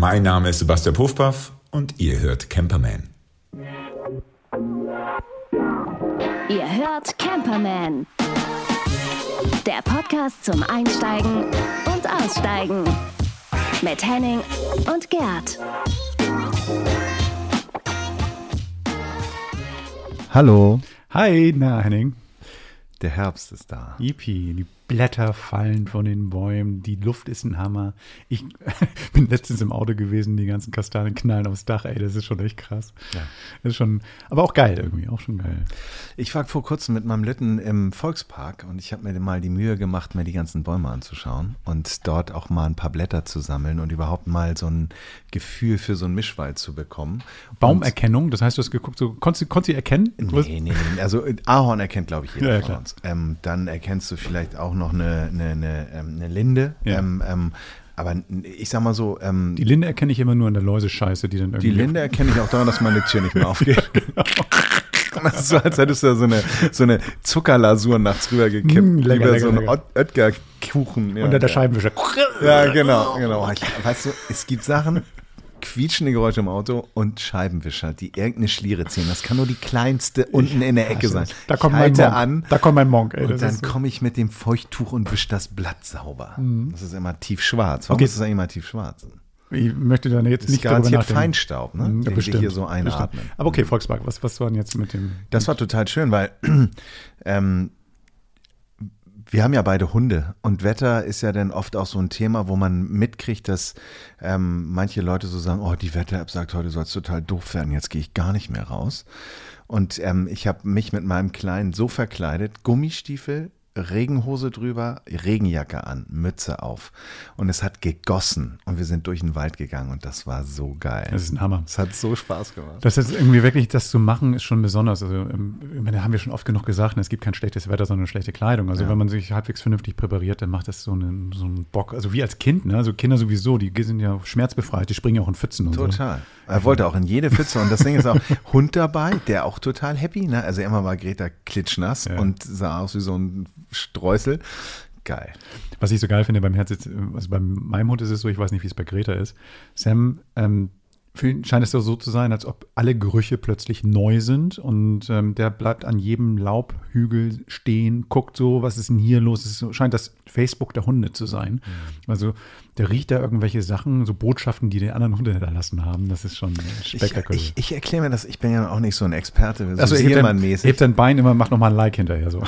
Mein Name ist Sebastian Puffpaff und ihr hört Camperman. Ihr hört Camperman. Der Podcast zum Einsteigen und Aussteigen. Mit Henning und Gerd. Hallo. Hi, na Henning. Der Herbst ist da. Yippie, die Blätter fallen von den Bäumen, die Luft ist ein Hammer. Ich bin letztens im Auto gewesen, die ganzen Kastanien knallen aufs Dach, ey, das ist schon echt krass. Ja. Das ist schon, aber auch geil irgendwie, auch schon geil. Ich war vor kurzem mit meinem Litten im Volkspark und ich habe mir mal die Mühe gemacht, mir die ganzen Bäume anzuschauen und dort auch mal ein paar Blätter zu sammeln und überhaupt mal so ein Gefühl für so einen Mischwald zu bekommen. Baumerkennung, das heißt, du hast geguckt, so, konntest, du, konntest du erkennen? Nee, nee, nee, also Ahorn erkennt, glaube ich, jeder ja, von uns. Ähm, dann erkennst du vielleicht auch noch eine, eine, eine, ähm, eine Linde. Ja. Ähm, ähm, aber ich sag mal so. Ähm, die Linde erkenne ich immer nur an der Läusescheiße, die dann irgendwie. Die Linde erkenne ich auch daran, dass meine Tür nicht mehr aufgeht. genau. Das ist so, als hättest du da so eine, so eine Zuckerlasur nachts rübergekippt. Mm, lecker, lecker, so einen Oetker-Kuchen. Ja, Unter der Scheibenwischer. Ja, genau, genau. Ich, weißt du, es gibt Sachen, quietschende Geräusche im Auto und Scheibenwischer, die irgendeine Schliere ziehen. Das kann nur die kleinste unten in der Ecke sein. Da kommt mein Monk. an. Da kommt mein Monk. Ey, und dann komme ich mit dem Feuchttuch und wische das Blatt sauber. Mhm. Das ist immer tiefschwarz. Warum okay. ist das eigentlich immer tiefschwarz? Ich möchte dann jetzt das nicht garantiert darüber nachdenken. Feinstaub, ne? Mhm, ja, den bestimmt, wir hier so einatmen. Bestimmt. Aber okay, Volkswagen, was, was war denn jetzt mit dem? Das war total schön, weil ähm, wir haben ja beide Hunde und Wetter ist ja dann oft auch so ein Thema, wo man mitkriegt, dass ähm, manche Leute so sagen, oh, die Wetter-App sagt heute soll es total doof werden, jetzt gehe ich gar nicht mehr raus. Und ähm, ich habe mich mit meinem Kleinen so verkleidet, Gummistiefel, Regenhose drüber, Regenjacke an, Mütze auf. Und es hat gegossen und wir sind durch den Wald gegangen und das war so geil. Das ist ein Hammer. Es hat so Spaß gemacht. Das ist irgendwie wirklich, das zu machen, ist schon besonders. Also, ähm, ich meine, haben wir schon oft genug gesagt, ne, es gibt kein schlechtes Wetter, sondern schlechte Kleidung. Also, ja. wenn man sich halbwegs vernünftig präpariert, dann macht das so einen, so einen Bock. Also, wie als Kind, ne? Also, Kinder sowieso, die sind ja schmerzbefreit, die springen ja auch in Pfützen und Total. so. Total. Er wollte auch in jede Pfütze und das Ding ist auch Hund dabei, der auch total happy, ne? Also, immer war Greta klitschnass ja. und sah aus wie so ein Streusel. Geil. Was ich so geil finde beim Herz, also bei meinem Hund ist es so, ich weiß nicht, wie es bei Greta ist. Sam ähm, scheint es so zu sein, als ob alle Gerüche plötzlich neu sind und ähm, der bleibt an jedem Laubhügel stehen, guckt so, was ist denn hier los? Es scheint das Facebook der Hunde zu sein. Mhm. Also der riecht da irgendwelche Sachen, so Botschaften, die die anderen Hunde hinterlassen haben. Das ist schon spektakulär. Ich, ich, ich erkläre mir das, ich bin ja auch nicht so ein Experte, so also hebt dein, hebt dein Bein immer, mach nochmal ein Like hinterher so.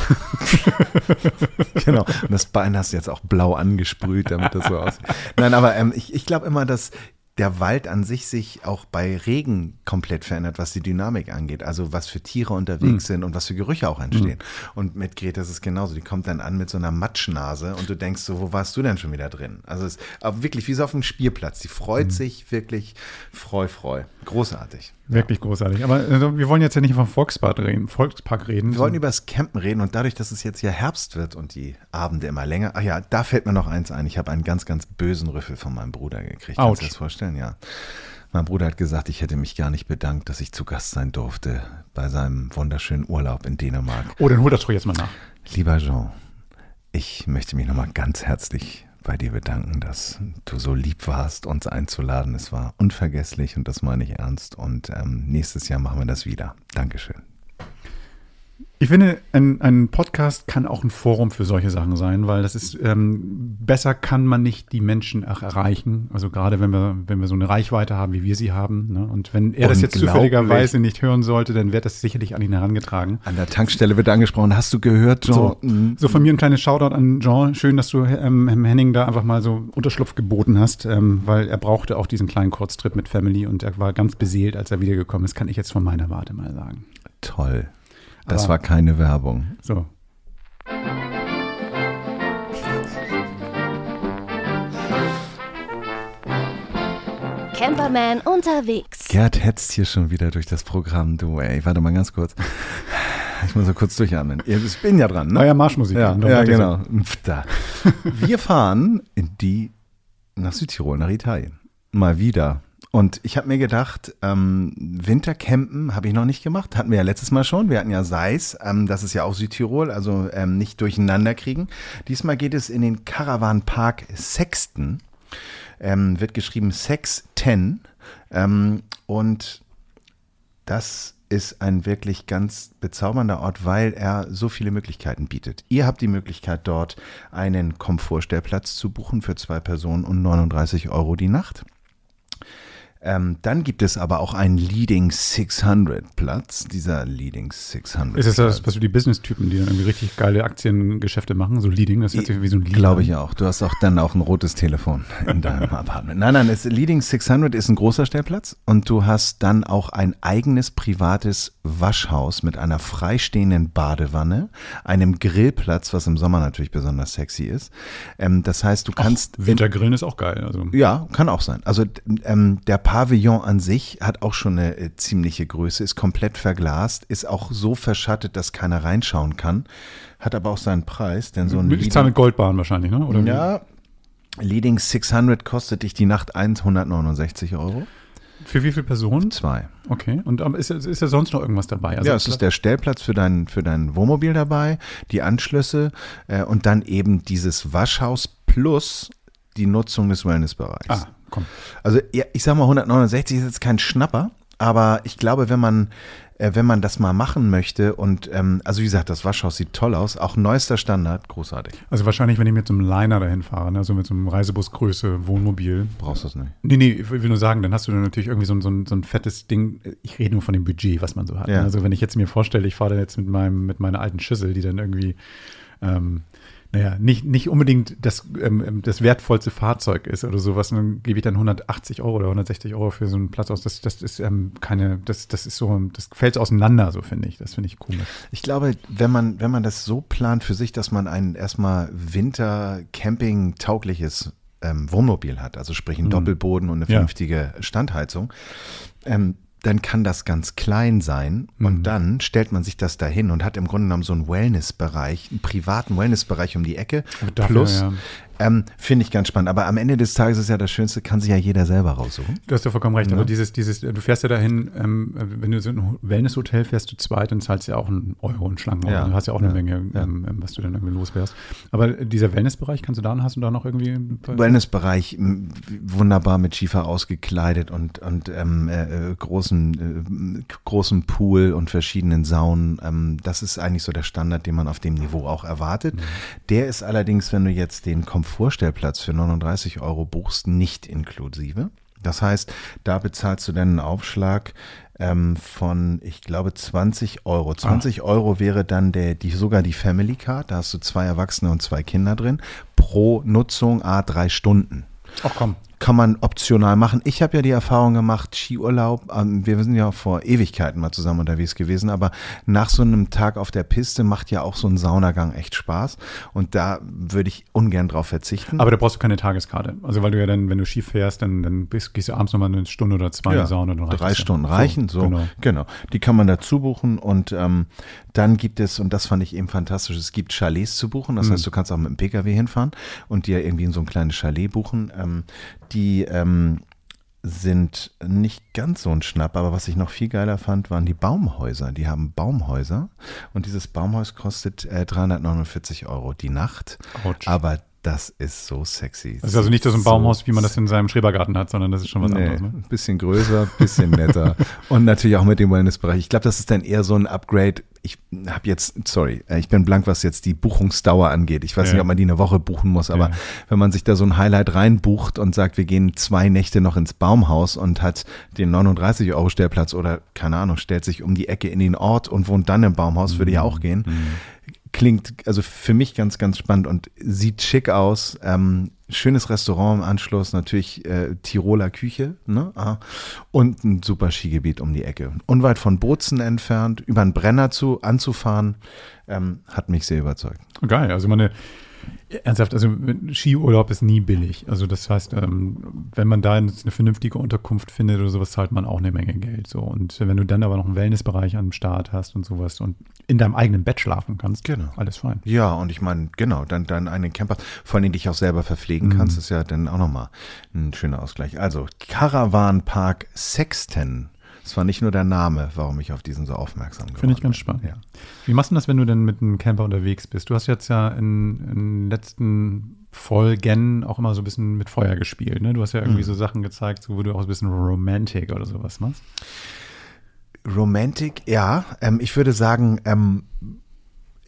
genau. Und das Bein hast du jetzt auch blau angesprüht, damit das so aussieht. Nein, aber ähm, ich, ich glaube immer, dass der Wald an sich sich auch bei Regen komplett verändert, was die Dynamik angeht. Also was für Tiere unterwegs mhm. sind und was für Gerüche auch entstehen. Mhm. Und mit Greta ist es genauso. Die kommt dann an mit so einer Matschnase und du denkst so, wo warst du denn schon wieder drin? Also es ist wirklich wie so auf dem Spielplatz. Die freut mhm. sich wirklich freu, freu. Großartig. Wirklich großartig. Aber also, wir wollen jetzt ja nicht vom Volkspark reden. Volkspark reden wir wollen über das Campen reden und dadurch, dass es jetzt ja Herbst wird und die Abende immer länger. Ach ja, da fällt mir noch eins ein. Ich habe einen ganz, ganz bösen Rüffel von meinem Bruder gekriegt. Ouch. Kannst du dir das vorstellen? Ja. Mein Bruder hat gesagt, ich hätte mich gar nicht bedankt, dass ich zu Gast sein durfte bei seinem wunderschönen Urlaub in Dänemark. Oh, dann hol das doch jetzt mal nach. Lieber Jean, ich möchte mich nochmal ganz herzlich bei dir bedanken, dass du so lieb warst, uns einzuladen. Es war unvergesslich und das meine ich ernst. Und ähm, nächstes Jahr machen wir das wieder. Dankeschön. Ich finde, ein, ein, Podcast kann auch ein Forum für solche Sachen sein, weil das ist ähm, besser kann man nicht die Menschen auch erreichen. Also gerade wenn wir, wenn wir so eine Reichweite haben, wie wir sie haben. Ne? Und wenn er das jetzt zufälligerweise nicht hören sollte, dann wird das sicherlich an ihn herangetragen. An der Tankstelle wird angesprochen. Hast du gehört, Jean? So, mhm. so von mir ein kleines Shoutout an Jean. Schön, dass du ähm, Henning da einfach mal so Unterschlupf geboten hast, ähm, weil er brauchte auch diesen kleinen Kurztrip mit Family und er war ganz beseelt, als er wiedergekommen ist. Kann ich jetzt von meiner Warte mal sagen. Toll. Das war keine Werbung. So. Camperman unterwegs. Gerd hetzt hier schon wieder durch das Programm. Du, ey, warte mal ganz kurz. Ich muss so kurz durchatmen. Ich bin ja dran, ne? Neuer Marschmusik. Ja, ja genau. Da. Wir fahren in die, nach Südtirol, nach Italien. Mal wieder. Und ich habe mir gedacht, ähm, Wintercampen habe ich noch nicht gemacht. Hatten wir ja letztes Mal schon. Wir hatten ja Seis, ähm, das ist ja auch Südtirol, also ähm, nicht durcheinander kriegen. Diesmal geht es in den Caravan Park Sexton. Ähm, wird geschrieben Sex 10. Ähm, und das ist ein wirklich ganz bezaubernder Ort, weil er so viele Möglichkeiten bietet. Ihr habt die Möglichkeit, dort einen Komfortstellplatz zu buchen für zwei Personen und 39 Euro die Nacht. Ähm, dann gibt es aber auch einen Leading 600 Platz. Dieser Leading 600. Ist das das, was für die Business-Typen, die dann irgendwie richtig geile Aktiengeschäfte machen, so Leading? Das hört sich wie so ein Leading Glaube ich auch. Du hast auch dann auch ein rotes Telefon in deinem Apartment. Nein, nein, es, Leading 600 ist ein großer Stellplatz und du hast dann auch ein eigenes privates Waschhaus mit einer freistehenden Badewanne, einem Grillplatz, was im Sommer natürlich besonders sexy ist. Ähm, das heißt, du kannst Wintergrillen ist auch geil. Also, ja, kann auch sein. Also ähm, der Pavillon an sich hat auch schon eine äh, ziemliche Größe, ist komplett verglast, ist auch so verschattet, dass keiner reinschauen kann, hat aber auch seinen Preis, denn so ein ich zahle mit Goldbahn wahrscheinlich, ne? Oder ja, Leading 600 kostet dich die Nacht 169 Euro. Für wie viele Personen? Zwei. Okay. Und ähm, ist, ist ja sonst noch irgendwas dabei? Also ja, es ist der Stellplatz für dein, für dein Wohnmobil dabei, die Anschlüsse äh, und dann eben dieses Waschhaus plus die Nutzung des Wellnessbereichs. Ah, komm. Also ja, ich sag mal, 169 ist jetzt kein Schnapper, aber ich glaube, wenn man, äh, wenn man das mal machen möchte und ähm, also wie gesagt, das Waschhaus sieht toll aus, auch neuester Standard, großartig. Also wahrscheinlich, wenn ich mit so einem Liner dahin fahre, ne? also mit so einem Reisebusgröße Wohnmobil. Brauchst du das nicht? Nee, nee, ich will nur sagen, dann hast du dann natürlich irgendwie so ein, so, ein, so ein fettes Ding. Ich rede nur von dem Budget, was man so hat. Ja. ne? Also wenn ich jetzt mir vorstelle, ich fahre dann jetzt mit meinem, mit meiner alten Schüssel, die dann irgendwie, ähm, naja, nicht, nicht unbedingt das, ähm, das wertvollste Fahrzeug ist oder sowas, dann gebe ich dann 180 Euro oder 160 Euro für so einen Platz aus. Das, das ist ähm, keine, das, das ist so, das fällt auseinander, so finde ich. Das finde ich komisch. Ich glaube, wenn man, wenn man das so plant für sich, dass man ein erstmal Winter-Camping-taugliches ähm, Wohnmobil hat, also sprich einen Doppelboden und eine Ja. vernünftige Standheizung, ähm, dann kann das ganz klein sein und dann stellt man sich das dahin und hat im Grunde genommen so einen Wellnessbereich, einen privaten Wellnessbereich um die Ecke. dafür, Plus, ja. Ähm, finde ich ganz spannend. Aber am Ende des Tages ist ja das Schönste, kann sich ja jeder selber raussuchen. Du hast ja vollkommen recht, Ja. aber dieses, dieses, du fährst ja dahin, ähm, wenn du so ein Wellnesshotel fährst, du zweit, dann zahlst du ja auch einen Euro und Schlangen. Ja. Du hast ja auch eine Ja. Menge, Ja. ähm, was du dann irgendwie loswärst. Aber dieser Wellnessbereich, kannst du da, hast du da noch irgendwie? Wellnessbereich wunderbar mit Schiefer ausgekleidet und, und ähm, äh, äh, großen, äh, großen Pool und verschiedenen Saunen. Ähm, das ist eigentlich so der Standard, den man auf dem Niveau auch erwartet. Der ist allerdings, wenn du jetzt den Komfortstellplatz für 39 Euro buchst, nicht inklusive. Das heißt, da bezahlst du dann einen Aufschlag ähm, von, ich glaube, 20 Euro. 20 Euro wäre dann der, die, sogar die Family Card. Da hast du zwei Erwachsene und zwei Kinder drin. Pro Nutzung A drei Stunden. Ach komm. Kann man optional machen. Ich habe ja die Erfahrung gemacht, Skiurlaub, ähm, wir sind ja vor Ewigkeiten mal zusammen unterwegs gewesen, aber nach so einem Tag auf der Piste macht ja auch so ein Saunagang echt Spaß. Und da würde ich ungern drauf verzichten. Aber da brauchst du keine Tageskarte. Also weil du ja dann, wenn du Ski fährst, dann, dann bist, gehst du abends nochmal eine Stunde oder zwei in die Sauna. Dann drei es ja. Stunden reichen, so, Genau. genau. Die kann man dazu buchen und ähm, dann gibt es, und das fand ich eben fantastisch, es gibt Chalets zu buchen. Das heißt, du kannst auch mit dem Pkw hinfahren und dir irgendwie in so ein kleines Chalet buchen. Ähm, die ähm, sind nicht ganz so ein Schnapp, aber was ich noch viel geiler fand, waren die Baumhäuser. Die haben Baumhäuser und dieses Baumhaus kostet äh, 349 Euro die Nacht. Autsch. Aber das ist so sexy. Das ist also nicht so ein Baumhaus, wie man das in seinem Schrebergarten hat, sondern das ist schon was Nee, anderes. Ne? ein bisschen größer, bisschen netter und natürlich auch mit dem Wellnessbereich. Ich glaube, das ist dann eher so ein Upgrade. Ich habe jetzt, sorry, äh, ich bin blank, was jetzt die Buchungsdauer angeht. Ich weiß Ja. nicht, ob man die eine Woche buchen muss, aber Ja. wenn man sich da so ein Highlight reinbucht und sagt, wir gehen zwei Nächte noch ins Baumhaus und hat den 39 Euro Stellplatz oder keine Ahnung, stellt sich um die Ecke in den Ort und wohnt dann im Baumhaus, würde Mhm. ja auch gehen. Klingt also für mich ganz, ganz spannend und sieht schick aus. Ähm, schönes Restaurant im Anschluss, natürlich äh, Tiroler Küche ne? Ah. und ein super Skigebiet um die Ecke. Unweit von Bozen entfernt, über einen Brenner zu anzufahren, ähm, hat mich sehr überzeugt. Geil, also meine, ernsthaft, also Skiurlaub ist nie billig. Also das heißt, ähm, wenn man da eine vernünftige Unterkunft findet oder sowas, zahlt man auch eine Menge Geld. So. Und wenn du dann aber noch einen Wellnessbereich am Start hast und sowas und in deinem eigenen Bett schlafen kannst, Genau. alles fein. Ja, und ich meine, genau, dann, dann einen Camper, vor allem dich auch selber verpflegen kannst, ist ja dann auch nochmal ein schöner Ausgleich. Also, Caravan Park Sexton Es war nicht nur der Name, warum ich auf diesen so aufmerksam geworden Finde ich ganz bin. spannend. Ja. Wie machst du das, wenn du denn mit einem Camper unterwegs bist? Du hast jetzt ja in, den letzten Folgen auch immer so ein bisschen mit Feuer gespielt. Ne? Du hast ja Mhm. irgendwie so Sachen gezeigt, so, wo du auch ein bisschen Romantic oder sowas machst. Romantik, ja. Ähm, ich würde sagen, ähm,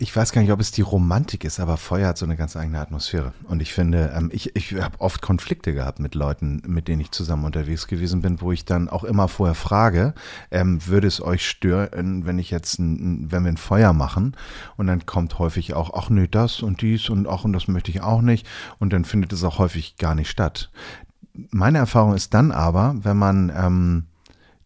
ich weiß gar nicht, ob es die Romantik ist, aber Feuer hat so eine ganz eigene Atmosphäre. Und ich finde, ähm, ich, ich habe oft Konflikte gehabt mit Leuten, mit denen ich zusammen unterwegs gewesen bin, wo ich dann auch immer vorher frage, ähm, würde es euch stören, wenn ich jetzt, ein, wenn wir ein Feuer machen? Und dann kommt häufig auch, ach nö, das und dies und auch und das möchte ich auch nicht. Und dann findet es auch häufig gar nicht statt. Meine Erfahrung ist dann aber, wenn man ähm,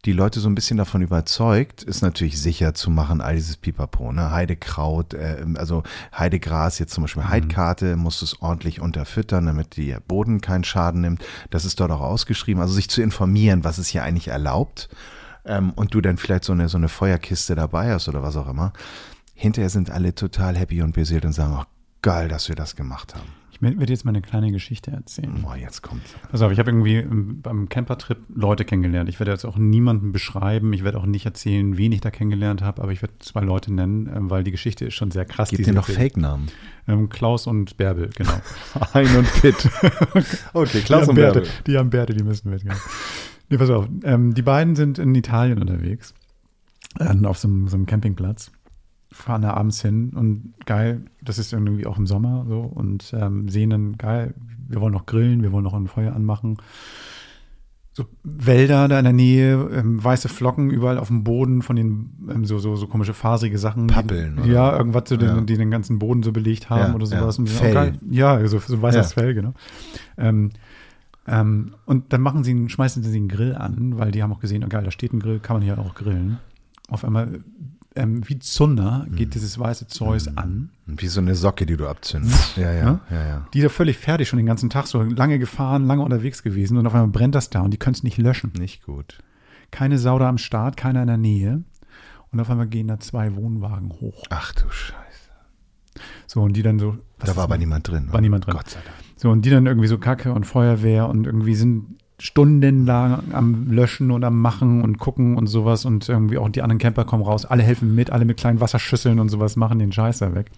die Leute so ein bisschen davon überzeugt, ist natürlich sicher zu machen, all dieses Pipapo, ne? Heidekraut, äh, also Heidegras, jetzt zum Beispiel Heidkarte, musst du es ordentlich unterfüttern, damit der Boden keinen Schaden nimmt. Das ist dort auch ausgeschrieben. Also sich zu informieren, was ist hier eigentlich erlaubt. Ähm, und du dann vielleicht so eine, so eine Feuerkiste dabei hast oder was auch immer. Hinterher sind alle total happy und beseelt und sagen, ach, geil, dass wir das gemacht haben. Ich werde jetzt mal eine kleine Geschichte erzählen. Boah, jetzt kommt. Pass auf, ich habe irgendwie ähm, beim Campertrip Leute kennengelernt. Ich werde jetzt auch niemanden beschreiben. Ich werde auch nicht erzählen, wen ich da kennengelernt habe, aber ich werde zwei Leute nennen, ähm, weil die Geschichte ist schon sehr krass. Gib die dir noch. Fake-Namen. Ähm, Klaus und Bärbel, genau. Hein und Pitt. okay, die haben Bärte, die haben Bärte, die müssen mit. Nee, pass auf. Die beiden sind in Italien unterwegs. Auf so einem, so einem Campingplatz. Fahren da abends hin und geil, das ist irgendwie auch im Sommer so und ähm, sehen dann geil, wir wollen noch grillen, wir wollen noch ein Feuer anmachen. So Wälder da in der Nähe, ähm, weiße Flocken überall auf dem Boden von den ähm, so, so, so komische faserige Sachen. Pappeln, Die, ja, irgendwas, so Ja. Den, die den ganzen Boden so belegt haben Ja, oder ja. sowas. Und sind auch Fell. geil. Ja, so, so weißes Ja. Fell, genau. Ähm, ähm, und dann machen sie, einen- schmeißen sie einen Grill an, weil die haben auch gesehen, oh geil, da steht ein Grill, kann man hier auch grillen. Auf einmal, ähm, wie Zunder, geht dieses weiße Zeus an. Wie so eine Socke, die du abzündest. Ja, ja, Ja? ja, ja. Die ist ja völlig fertig schon den ganzen Tag, so lange gefahren, lange unterwegs gewesen und auf einmal brennt das da und die können es nicht löschen. Nicht gut. Keine Sau da am Start, keiner in der Nähe. Und auf einmal gehen da zwei Wohnwagen hoch. Ach du Scheiße. So, und die dann so. da war aber niemand drin. War niemand drin. Gott sei Dank. So, und die dann irgendwie so Kacke und Feuerwehr und irgendwie sind stundenlang am Löschen und am Machen und gucken und sowas und irgendwie auch die anderen Camper kommen raus, alle helfen mit, alle mit kleinen Wasserschüsseln und sowas machen den Scheiß da weg.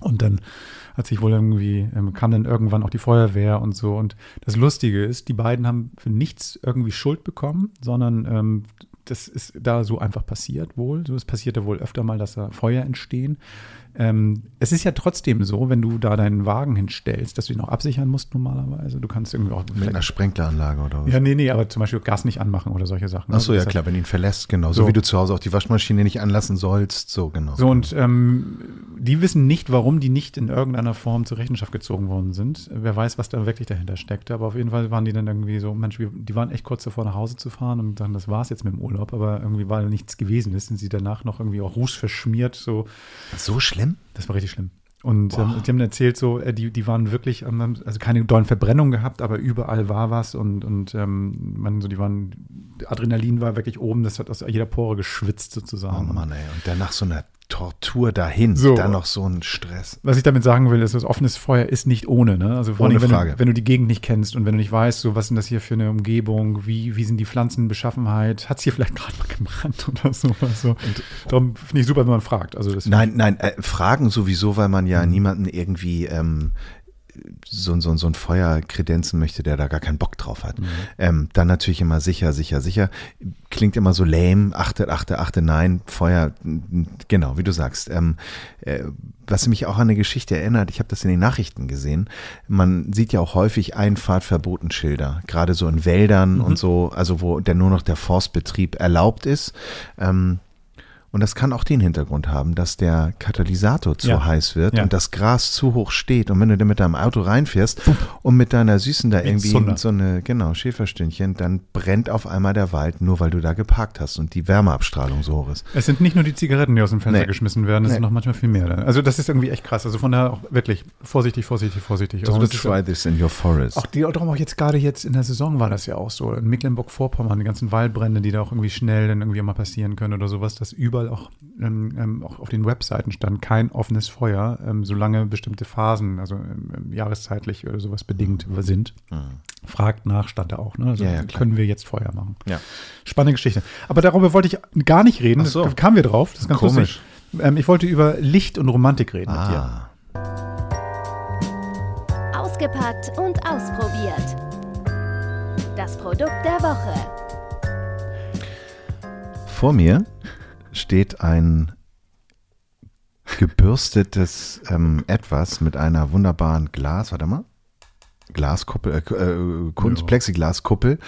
Und dann hat sich wohl irgendwie, ähm, kam dann irgendwann auch die Feuerwehr und so. Und das Lustige ist, die beiden haben für nichts irgendwie Schuld bekommen, sondern ähm, das ist da so einfach passiert wohl. So, es passierte wohl öfter mal, dass da Feuer entstehen. Ähm, es ist ja trotzdem so, wenn du da deinen Wagen hinstellst, dass du ihn auch absichern musst normalerweise. Du kannst irgendwie auch Mit einer Sprenkleranlage oder was? ja, nee, nee, aber zum Beispiel Gas nicht anmachen oder solche Sachen. Ach so, Also ja klar, wenn du ihn verlässt, genau. So, So. wie du zu Hause auch die Waschmaschine nicht anlassen sollst, so genau. So, und ähm, die wissen nicht, warum die nicht in irgendeiner Form zur Rechenschaft gezogen worden sind. Wer weiß, was da wirklich dahinter steckte. Aber auf jeden Fall waren die dann irgendwie so, Mensch, die waren echt kurz davor, nach Hause zu fahren und dann, das war's jetzt mit dem Urlaub. Aber irgendwie, weil nichts gewesen ist, sind sie danach noch irgendwie auch rußverschmiert. So, So schlimm? Das war richtig schlimm. Und ähm, die haben erzählt, so, äh, die, die waren wirklich, ähm, also keine dollen Verbrennungen gehabt, aber überall war was und, und ähm, man, so, die waren, Adrenalin war wirklich oben, das hat aus jeder Pore geschwitzt Oh sozusagen. Mann, ey. Und dann nach so einer Tortur dahin, So. dann noch so ein Stress. Was ich damit sagen will, ist, das offenes Feuer ist nicht ohne. Ne? Also vor allem, wenn, Frage. Du, wenn du die Gegend nicht kennst und wenn du nicht weißt, so was sind das hier für eine Umgebung, wie, wie sind die Pflanzenbeschaffenheit, hat es hier vielleicht gerade mal gebrannt oder sowas. So. Und darum finde ich super, wenn man fragt. Also das Nein, nein, äh, Fragen sowieso, weil man Mhm. ja niemanden irgendwie ähm, so, so, so ein Feuer kredenzen möchte, der da gar keinen Bock drauf hat. Mhm. Ähm, dann natürlich immer sicher, sicher, sicher. Klingt immer so lame, achte, achte, achte, nein, Feuer, genau, wie du sagst. Ähm, äh, was mich auch an eine Geschichte erinnert, ich habe das in den Nachrichten gesehen, man sieht ja auch häufig Einfahrtverbotenschilder, gerade so in Wäldern Mhm. und so, also wo der nur noch der Forstbetrieb erlaubt ist. Ähm, und das kann auch den Hintergrund haben, dass der Katalysator zu Ja. heiß wird Ja. und das Gras zu hoch steht. Und wenn du dann mit deinem Auto reinfährst und mit deiner Süßen da Wie irgendwie Zunder. so eine, genau, Schäferstündchen, dann brennt auf einmal der Wald, nur weil du da geparkt hast und die Wärmeabstrahlung so hoch ist. Es sind nicht nur die Zigaretten, die aus dem Fenster Nee. geschmissen werden, es Nee. sind noch manchmal viel mehr. Also das ist irgendwie echt krass. Also von daher auch wirklich vorsichtig, vorsichtig, vorsichtig. Also Don't ist try this in your forest. Auch die, darum auch jetzt gerade jetzt in der Saison war das ja auch so. In Mecklenburg-Vorpommern, die ganzen Waldbrände, die da auch irgendwie schnell dann irgendwie mal passieren können oder sowas, dass überall überall auch, ähm, ähm, auch auf den Webseiten stand, kein offenes Feuer, ähm, solange bestimmte Phasen, also ähm, jahreszeitlich oder sowas bedingt sind. Fragt nach, stand da auch. Ne? Also Mhm. Ja, ja, können wir jetzt Feuer machen. Ja. Spannende Geschichte. Aber darüber wollte ich gar nicht reden. Ach so. Da kamen wir drauf. Das ist ganz Komisch. lustig. Ähm, ich wollte über Licht und Romantik reden mit dir. Ah, Ausgepackt und ausprobiert. Das Produkt der Woche. vor mir steht ein gebürstetes ähm, Etwas mit einer wunderbaren Glas, warte mal. Glaskuppel, äh, äh, Kunst, Ja. Plexiglaskuppel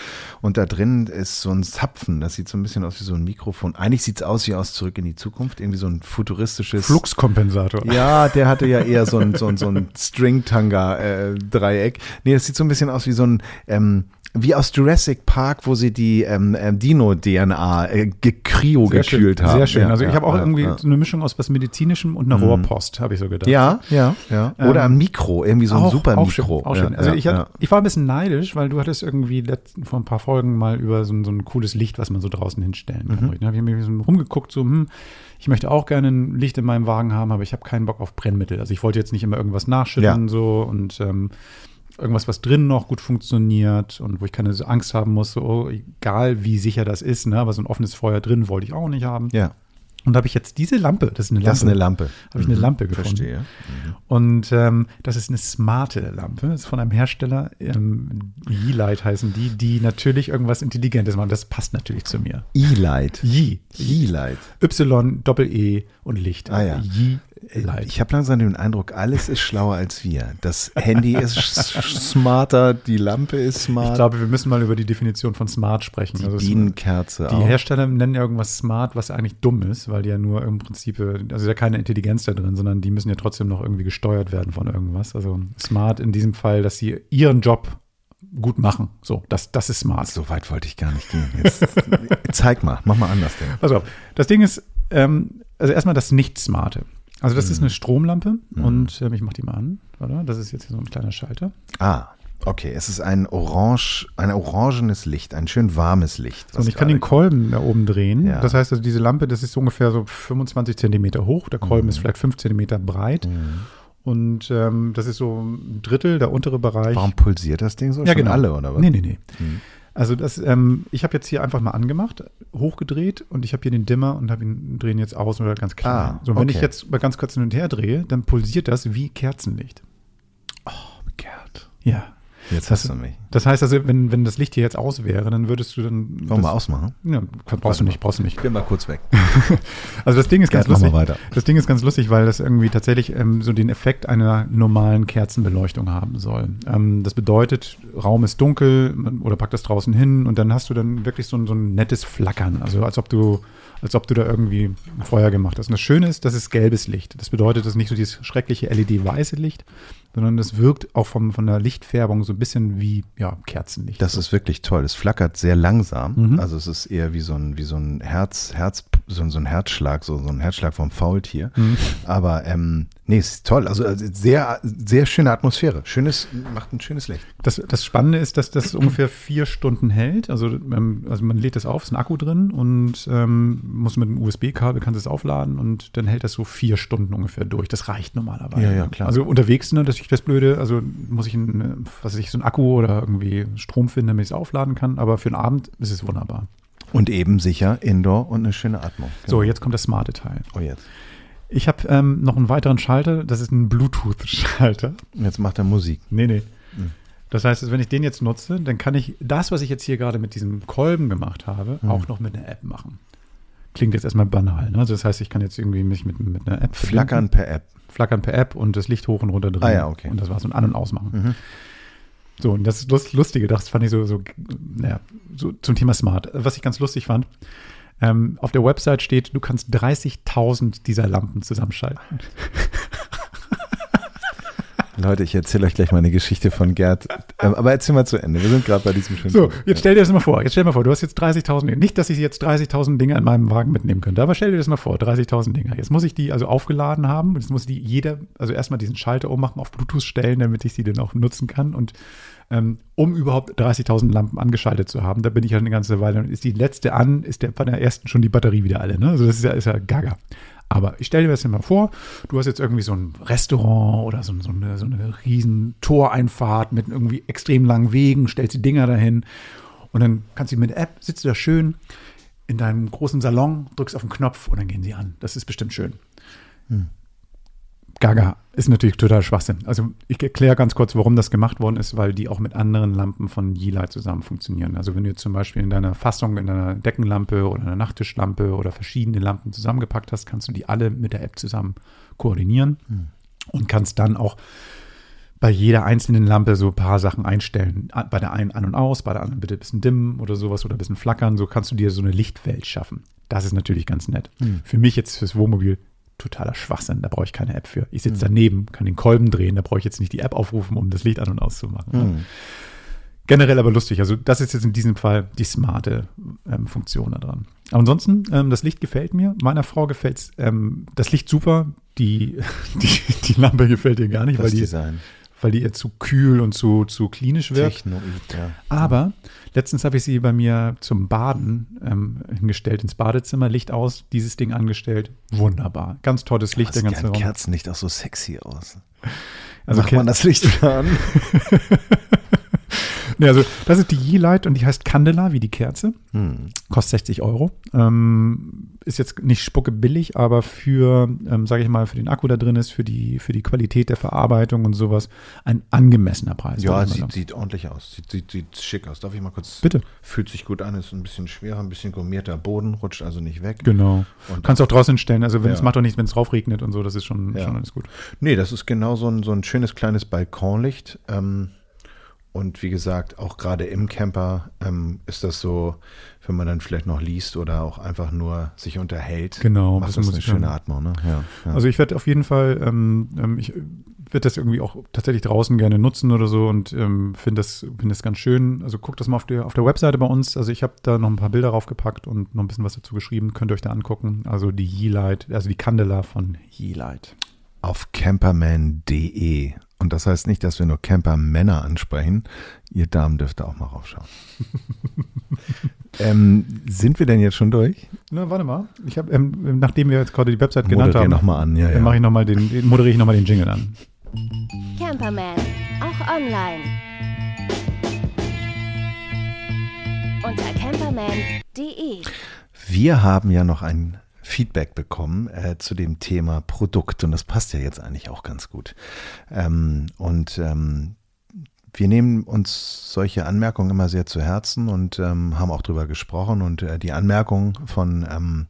und da drin ist so ein Zapfen, das sieht so ein bisschen aus wie so ein Mikrofon. Eigentlich sieht es aus wie aus Zurück in die Zukunft, irgendwie so ein futuristisches Fluxkompensator. Ja, der hatte ja eher so ein, so ein, so ein String-Tanga-Dreieck. nee, das sieht so ein bisschen aus wie so ein, ähm, wie aus Jurassic Park, wo sie die ähm, ähm, Dino-DNA äh, schön, gekühlt haben. Sehr schön. Ja, also ich ja, habe auch ja, irgendwie. Mhm. so eine Mischung aus was Medizinischem und einer Rohrpost, habe ich so gedacht. Ja, ja, ja. Oder Ähm, ein Mikro, irgendwie so ein super auch schön, Mikro. auch schön. Ja, Also ja, ich, hatte, ja. ich war ein bisschen neidisch, weil du hattest irgendwie letzten, vor ein paar Folgen mal über so ein, so ein cooles Licht, was man so draußen hinstellen kann. Mhm. Da habe ich mir so rumgeguckt, so, hm, ich möchte auch gerne ein Licht in meinem Wagen haben, aber ich habe keinen Bock auf Brennmittel. Also ich wollte jetzt nicht immer irgendwas nachschütten Ja. so und ähm, irgendwas, was drin noch gut funktioniert und wo ich keine Angst haben muss, so, oh, egal wie sicher das ist, ne, aber so ein offenes Feuer drin wollte ich auch nicht haben. ja, Und da habe ich jetzt diese Lampe, das ist eine Lampe. das ist eine Lampe. Habe ich eine Lampe gefunden. Verstehe. Und ähm, das ist eine smarte Lampe. Das ist von einem Hersteller, ähm, Yeelight heißen die, die natürlich irgendwas Intelligentes machen. Das passt natürlich zu mir. E-Light. Yee. E-Light. Y, Doppel-E und Licht. Ah, ja. Yeelight. Ich habe langsam den Eindruck, alles ist schlauer als wir. Das Handy ist smarter, die Lampe ist smart, Ich glaube, wir müssen mal über die Definition von smart sprechen. die Also Bienenkerze Die auch. Hersteller nennen ja irgendwas smart, was eigentlich dumm ist, weil die ja nur im Prinzip, äh, also ist ja keine Intelligenz da drin, sondern die müssen ja trotzdem noch irgendwie gesteuert werden von irgendwas. Also smart in diesem Fall, dass sie ihren Job gut machen. So, das, das ist smart. So weit wollte ich gar nicht gehen. Jetzt, zeig mal, mach mal anders. Denn. Pass auf, das Ding ist, ähm, also erstmal das Nicht-Smarte. Also das Mhm. ist eine Stromlampe und ähm, ich mache die mal an, oder? Das ist jetzt hier so ein kleiner Schalter. Ah, okay. Es ist ein orange, ein orangenes Licht, ein schön warmes Licht. So, und ich kann den Kolben da oben drehen. Ja. Das heißt also, diese Lampe, das ist ungefähr so 25 Zentimeter hoch. Der Kolben Mhm. ist vielleicht 5 Zentimeter breit. Und ähm, das ist so ein Drittel, der untere Bereich. Warum pulsiert das Ding so? ja, Schon genau. alle, oder was? Nee, nee, nee. Mhm. Also das, ähm, ich habe jetzt hier einfach mal angemacht, hochgedreht und ich habe hier den Dimmer und habe ihn drehen jetzt aus oder ganz klein. Ah, so, wenn ich okay. jetzt mal ganz kurz hin und her drehe, dann pulsiert das wie Kerzenlicht. Gerd, Ja. Jetzt Das- hast du mich. Das heißt also, wenn, wenn das Licht hier jetzt aus wäre, dann würdest du dann. Wollen wir ausmachen? Ja, brauchst du nicht, brauchst du nicht. Ich bin mal kurz weg. Also das Ding ist ganz Gerd, mal lustig. weiter. Das Ding ist ganz lustig, weil das irgendwie tatsächlich ähm, so den Effekt einer normalen Kerzenbeleuchtung haben soll. Ähm, das bedeutet, Raum ist dunkel oder pack das draußen hin und dann hast du dann wirklich so ein, so ein nettes Flackern. Also als ob du, als ob du da irgendwie ein Feuer gemacht hast. Und das Schöne ist, das ist gelbes Licht. Das bedeutet, das ist nicht so dieses schreckliche LED-weiße Licht, sondern das wirkt auch vom, von der Lichtfärbung so ein bisschen wie ja, Kerzenlicht. Das ist wirklich toll. Es flackert sehr langsam. Mhm. Also es ist eher wie so ein, wie so ein Herz, Herz, so, ein- so ein Herzschlag, so, so ein Herzschlag vom Faultier. Mhm. Aber ähm, nee, es ist toll. Also also sehr, sehr schöne Atmosphäre. Schönes, macht ein schönes Licht. Das, das Spannende ist, dass das ungefähr vier Stunden hält. Also, ähm, also man lädt das auf, ist ein Akku drin und ähm, muss mit einem USB-Kabel, kann es aufladen und dann hält das so vier Stunden ungefähr durch. Das reicht normalerweise. Ja, ja, klar. Also unterwegs, ne, das ist das Blöde, also muss ich ein, was weiß ich, so ein Akku oder irgendwie Strom finden, damit ich es aufladen kann, aber für den Abend ist es wunderbar. Und eben sicher Indoor und eine schöne Atmung. So, Genau. jetzt kommt das smarte Teil. Oh, jetzt. Ich habe ähm, noch einen weiteren Schalter, das ist ein Bluetooth-Schalter. Jetzt macht er Musik. Nee, nee. Hm. Das heißt, wenn ich den jetzt nutze, dann kann ich das, was ich jetzt hier gerade mit diesem Kolben gemacht habe, Hm. auch noch mit einer App machen. Klingt jetzt erstmal banal. Ne? Also das heißt, ich kann jetzt irgendwie mich mit, mit einer App Flackern verbinden. per App. Flackern per App und das Licht hoch und runter drehen. Ah ja, okay. Und das war so ein An- und Ausmachen. Mhm. So, und das ist lust- Lustige, das fand ich so, so, naja, so zum Thema Smart. Was ich ganz lustig fand, ähm, auf der Website steht, du kannst 30.000 dieser Lampen zusammenschalten. Leute, ich erzähle euch gleich mal eine Geschichte von Gerd. Ähm, aber erzähl mal zu Ende. Wir sind gerade bei diesem schönen So, Punkt. jetzt stell dir das mal vor. Jetzt stell dir mal vor, du hast jetzt 30.000 Dinge. Nicht, dass ich jetzt 30.000 Dinge in meinem Wagen mitnehmen könnte, aber stell dir das mal vor, 30.000 Dinger. Jetzt muss ich die also aufgeladen haben. Jetzt muss die jeder, also erstmal diesen Schalter ummachen, auf Bluetooth stellen, damit ich sie dann auch nutzen kann. Und ähm, um überhaupt 30.000 Lampen angeschaltet zu haben. Da bin ich halt eine ganze Weile. Und ist die letzte an, ist der, bei der ersten schon die Batterie wieder alle. Ne? Also das ist ja, ist ja gaga. Aber ich stelle dir das mal vor, du hast jetzt irgendwie so ein Restaurant oder so, so, eine, so eine riesen Toreinfahrt mit irgendwie extrem langen Wegen, stellst die Dinger dahin und dann kannst du mit der App, sitzt du da schön in deinem großen Salon, drückst auf den Knopf und dann gehen sie an. Das ist bestimmt schön. Hm. Gaga ist natürlich total Schwachsinn. Also ich erkläre ganz kurz, warum das gemacht worden ist, weil die auch mit anderen Lampen von Yeelight zusammen funktionieren. Also wenn du jetzt zum Beispiel in deiner Fassung, in deiner Deckenlampe oder einer Nachttischlampe oder verschiedene Lampen zusammengepackt hast, kannst du die alle mit der App zusammen koordinieren hm. und kannst dann auch bei jeder einzelnen Lampe so ein paar Sachen einstellen. Bei der einen an und aus, bei der anderen bitte ein bisschen dimmen oder sowas oder ein bisschen flackern. So kannst du dir so eine Lichtwelt schaffen. Das ist natürlich ganz nett. Hm. Für mich jetzt fürs Wohnmobil totaler Schwachsinn. Da brauche ich keine App für. Ich sitze mhm. daneben, kann den Kolben drehen. Da brauche ich jetzt nicht die App aufrufen, um das Licht an und auszumachen. Mhm. Generell aber lustig. Also das ist jetzt in diesem Fall die smarte ähm, Funktion da dran. Aber ansonsten, ähm, das Licht gefällt mir. Meiner Frau gefällt ähm, das Licht super. Die, die, die Lampe gefällt ihr gar nicht, das weil die, Design weil die ihr zu kühl und zu, zu klinisch wirkt. Technoid, ja. Aber letztens habe ich sie bei mir zum Baden ähm, hingestellt, ins Badezimmer, Licht aus, dieses Ding angestellt. Wunderbar. Ganz tolles Licht, der ganze Raum. Kerzenlicht auch so sexy aus. Also Macht man das Licht wieder an? Nee, also das ist die Yeelight und die heißt Candela, wie die Kerze. Hm. Kostet 60 Euro. Ähm, ist jetzt nicht spucke billig, aber für, ähm, sage ich mal, für den Akku da drin ist, für die, für die Qualität der Verarbeitung und sowas, ein angemessener Preis. Ja, sieht, sieht ordentlich aus. Sieht, sieht, sieht schick aus. Darf ich mal kurz? Bitte. Fühlt sich gut an, ist ein bisschen schwerer, ein bisschen gummierter Boden, rutscht also nicht weg. Genau. Und Kannst auch draußen stellen. Also wenn ja. es macht doch nichts, wenn es drauf regnet und so, das ist schon, ja. schon alles gut. Nee, das ist genau so ein, so ein schönes kleines Balkonlicht. Ähm, und wie gesagt, auch gerade im Camper ähm, ist das so, wenn man dann vielleicht noch liest oder auch einfach nur sich unterhält, genau, macht das eine schöne Atmung. Ne? Ja, ja. Also ich werde auf jeden Fall, ähm, ähm ich werde das irgendwie auch tatsächlich draußen gerne nutzen oder so und ähm, finde das, find das ganz schön. Also guckt das mal auf der, auf der Webseite bei uns. Also ich habe da noch ein paar Bilder draufgepackt und noch ein bisschen was dazu geschrieben. Könnt ihr euch da angucken. Also die Yeelight, also die Candela von Yeelight. Auf camperman.de und das heißt nicht, dass wir nur Camper-Männer ansprechen. Ihr Damen dürft auch mal raufschauen. ähm, sind wir denn jetzt schon durch? Na, warte mal. Ich hab, ähm, nachdem wir jetzt gerade die Website genannt haben, noch mal an. Ja, dann ja. ich noch mal den, moderiere ich nochmal den Jingle an. Camperman, auch online. Unter camperman.de. Wir haben ja noch ein Feedback bekommen äh, zu dem Thema Produkt und das passt ja jetzt eigentlich auch ganz gut. Ähm, und ähm, wir nehmen uns solche Anmerkungen immer sehr zu Herzen und ähm, haben auch drüber gesprochen. Und äh, die Anmerkung von ähm,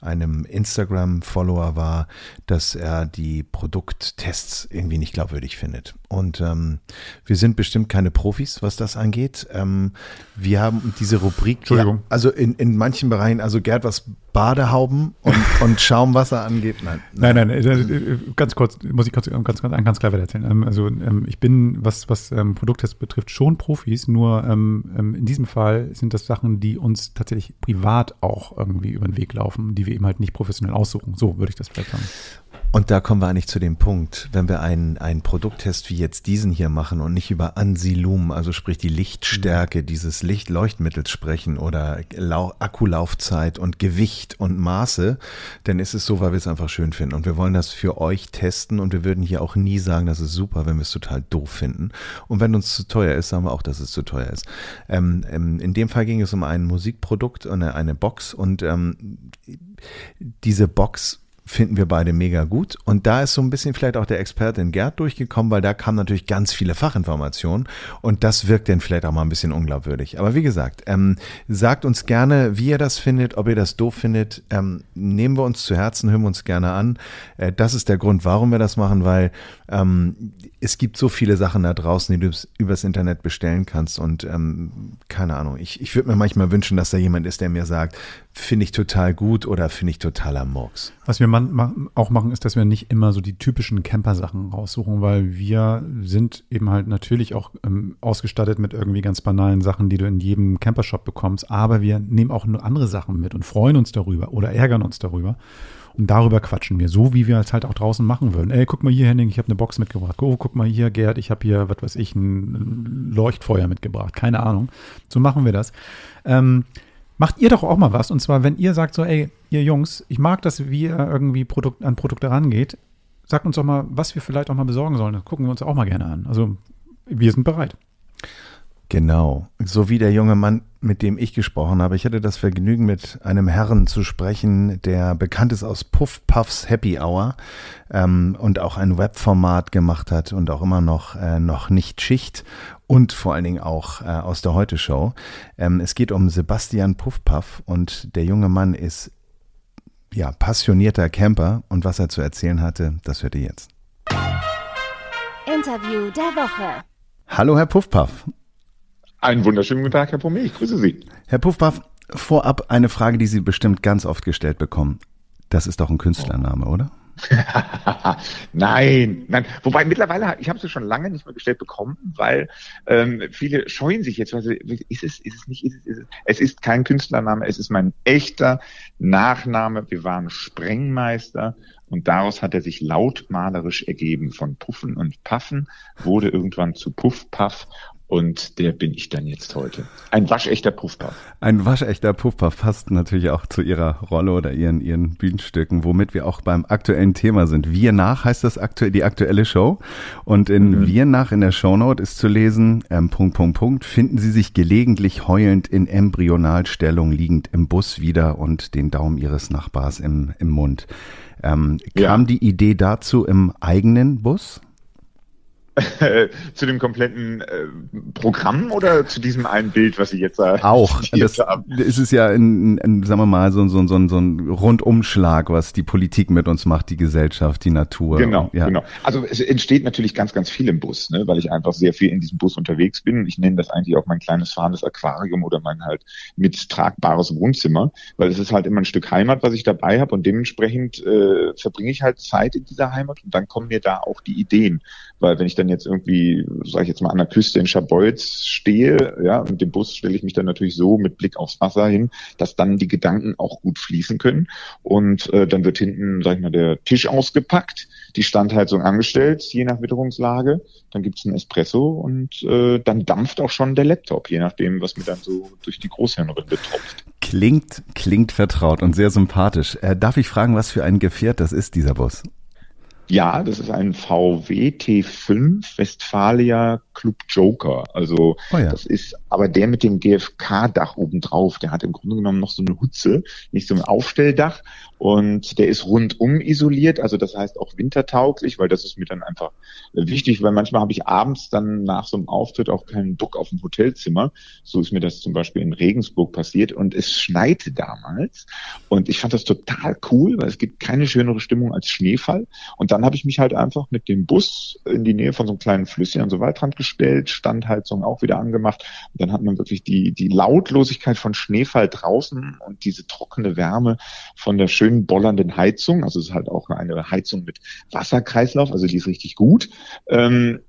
einem Instagram-Follower war, dass er die Produkttests irgendwie nicht glaubwürdig findet. Und ähm, wir sind bestimmt keine Profis, was das angeht. Ähm, wir haben diese Rubrik, Entschuldigung. Ja, also in, in manchen Bereichen, also Gerd, was Badehauben und, und Schaumwasser angeht, nein. Nein, nein, nein äh, äh, ganz kurz, muss ich kurz, ganz, ganz, ganz klar erzählen. Ähm, also ähm, ich bin, was, was ähm, Produkttests betrifft, schon Profis, nur in diesem Fall sind das Sachen, die uns tatsächlich privat auch irgendwie über den Weg laufen, die wir eben halt nicht professionell aussuchen. So würde ich das vielleicht sagen. Und da kommen wir eigentlich zu dem Punkt, wenn wir einen, einen Produkttest wie jetzt diesen hier machen und nicht über Ansilum, also sprich die Lichtstärke mhm. dieses Lichtleuchtmittels sprechen oder Lau Akkulaufzeit und Gewicht und Maße, dann ist es so, weil wir es einfach schön finden. Und wir wollen das für euch testen und wir würden hier auch nie sagen, das ist super, wenn wir es total doof finden. Und wenn uns zu teuer ist, sagen wir auch, dass es zu teuer ist. Ähm, ähm in dem Fall ging es um ein Musikprodukt und eine, eine Box und ähm, diese Box finden wir beide mega gut. Und da ist so ein bisschen vielleicht auch der Expertin Gerd durchgekommen, weil da kamen natürlich ganz viele Fachinformationen und das wirkt dann vielleicht auch mal ein bisschen unglaubwürdig. Aber wie gesagt, ähm, sagt uns gerne, wie ihr das findet, ob ihr das doof findet. Ähm, nehmen wir uns zu Herzen, hören wir uns gerne an. Äh, das ist der Grund, warum wir das machen, weil ähm, es gibt so viele Sachen da draußen, die du übers Internet bestellen kannst und ähm, keine Ahnung. Ich, ich würde mir manchmal wünschen, dass da jemand ist, der mir sagt, finde ich total gut oder finde ich totaler Murks. Was wir man, auch machen, ist, dass wir nicht immer so die typischen Camper-Sachen raussuchen, weil wir sind eben halt natürlich auch ähm, ausgestattet mit irgendwie ganz banalen Sachen, die du in jedem Campershop bekommst, aber wir nehmen auch nur andere Sachen mit und freuen uns darüber oder ärgern uns darüber. Und darüber quatschen wir, so wie wir es halt auch draußen machen würden. Ey, guck mal hier, Henning, ich habe eine Box mitgebracht. Oh, guck mal hier, Gerd, ich habe hier, was weiß ich, ein Leuchtfeuer mitgebracht. Keine Ahnung. So machen wir das. Ähm, macht ihr doch auch mal was. Und zwar, wenn ihr sagt so, ey, ihr Jungs, ich mag das, wie ihr irgendwie Produkt, an Produkte rangeht. Sagt uns doch mal, was wir vielleicht auch mal besorgen sollen. Das gucken wir uns auch mal gerne an. Also, wir sind bereit. Genau, so wie der junge Mann, mit dem ich gesprochen habe. Ich hatte das Vergnügen, mit einem Herrn zu sprechen, der bekannt ist aus Puff Puffs Happy Hour ähm, und auch ein Webformat gemacht hat und auch immer noch äh, noch nicht Schicht und vor allen Dingen auch äh, aus der Heute Show. Ähm, es geht um Sebastian Puffpuff und der junge Mann ist ja passionierter Camper und was er zu erzählen hatte, das hört ihr jetzt. Interview der Woche. Hallo Herr Puffpuff. Einen wunderschönen guten Tag, Herr Pomé. Ich grüße Sie. Herr Puffpuff, vorab eine Frage, die Sie bestimmt ganz oft gestellt bekommen. Das ist doch ein Künstlername, oder? nein, nein. Wobei mittlerweile, ich habe sie schon lange nicht mehr gestellt bekommen, weil ähm, viele scheuen sich jetzt. Also, ist es, ist es nicht, ist es, ist es. Es ist kein Künstlername, es ist mein echter Nachname. Wir waren Sprengmeister und daraus hat er sich lautmalerisch ergeben. Von Puffen und Paffen wurde irgendwann zu Puff, Paff und der bin ich dann jetzt heute. Ein waschechter Puffpuff. Ein waschechter Puffpuff passt natürlich auch zu ihrer Rolle oder ihren, ihren Bühnenstücken, womit wir auch beim aktuellen Thema sind. Wir nach heißt das aktu die aktuelle Show. Und in mhm. Wir nach in der Shownote ist zu lesen, ähm, Punkt, Punkt, Punkt, finden Sie sich gelegentlich heulend in Embryonalstellung liegend im Bus wieder und den Daumen Ihres Nachbars im, im Mund. Ähm, kam ja. die Idee dazu im eigenen Bus? zu dem kompletten äh, Programm oder zu diesem einen Bild, was Sie jetzt äh, auch das haben? ist es ja in, in, sagen wir mal so, so, so, so ein Rundumschlag, was die Politik mit uns macht, die Gesellschaft, die Natur. Genau, ja. genau. Also es entsteht natürlich ganz, ganz viel im Bus, ne, weil ich einfach sehr viel in diesem Bus unterwegs bin. Ich nenne das eigentlich auch mein kleines fahrendes Aquarium oder mein halt mit tragbares Wohnzimmer, weil es ist halt immer ein Stück Heimat, was ich dabei habe und dementsprechend äh, verbringe ich halt Zeit in dieser Heimat und dann kommen mir da auch die Ideen, weil wenn ich dann dann jetzt irgendwie, sage ich jetzt mal, an der Küste in Scharbeutz stehe, ja, mit dem Bus stelle ich mich dann natürlich so mit Blick aufs Wasser hin, dass dann die Gedanken auch gut fließen können. Und äh, dann wird hinten, sag ich mal, der Tisch ausgepackt, die Standheizung angestellt, je nach Witterungslage. Dann gibt's ein Espresso und äh, dann dampft auch schon der Laptop, je nachdem, was mir dann so durch die Großhirnrinde tropft. Klingt, klingt vertraut und sehr sympathisch. Äh, darf ich fragen, was für ein Gefährt das ist, dieser Bus? Ja, das ist ein VW T5 Westfalia Club Joker. Also oh ja. das ist aber der mit dem GFK-Dach obendrauf. Der hat im Grunde genommen noch so eine Hutze, nicht so ein Aufstelldach. Und der ist rundum isoliert, also das heißt auch wintertauglich, weil das ist mir dann einfach wichtig, weil manchmal habe ich abends dann nach so einem Auftritt auch keinen Duck auf dem Hotelzimmer. So ist mir das zum Beispiel in Regensburg passiert und es schneite damals. Und ich fand das total cool, weil es gibt keine schönere Stimmung als Schneefall. Und dann habe ich mich halt einfach mit dem Bus in die Nähe von so einem kleinen Flüsschen an so Waldrand gestellt, Standheizung auch wieder angemacht. Und dann hat man wirklich die, die Lautlosigkeit von Schneefall draußen und diese trockene Wärme von der schönen schön bollernden Heizung. Also es ist halt auch eine Heizung mit Wasserkreislauf, also die ist richtig gut. Ähm,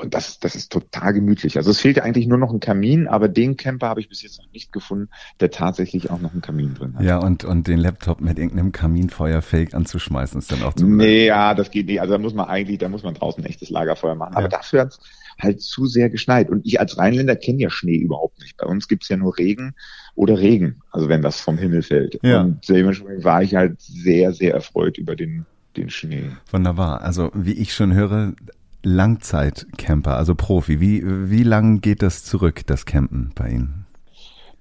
und das, das ist total gemütlich. Also es fehlt ja eigentlich nur noch ein Kamin, aber den Camper habe ich bis jetzt noch nicht gefunden, der tatsächlich auch noch einen Kamin drin hat. Ja, und, und den Laptop mit irgendeinem Kaminfeuer fake anzuschmeißen, ist dann auch zu Nee, ja, das geht nicht. Also da muss man eigentlich, da muss man draußen ein echtes Lagerfeuer machen. Ja. Aber dafür hat halt zu sehr geschneit. Und ich als Rheinländer kenne ja Schnee überhaupt nicht. Bei uns gibt's ja nur Regen oder Regen, also wenn das vom Himmel fällt. Ja. Und dementsprechend war ich halt sehr, sehr erfreut über den, den Schnee. Wunderbar. Also wie ich schon höre, Langzeitcamper, also Profi. Wie, wie lang geht das zurück, das Campen bei Ihnen?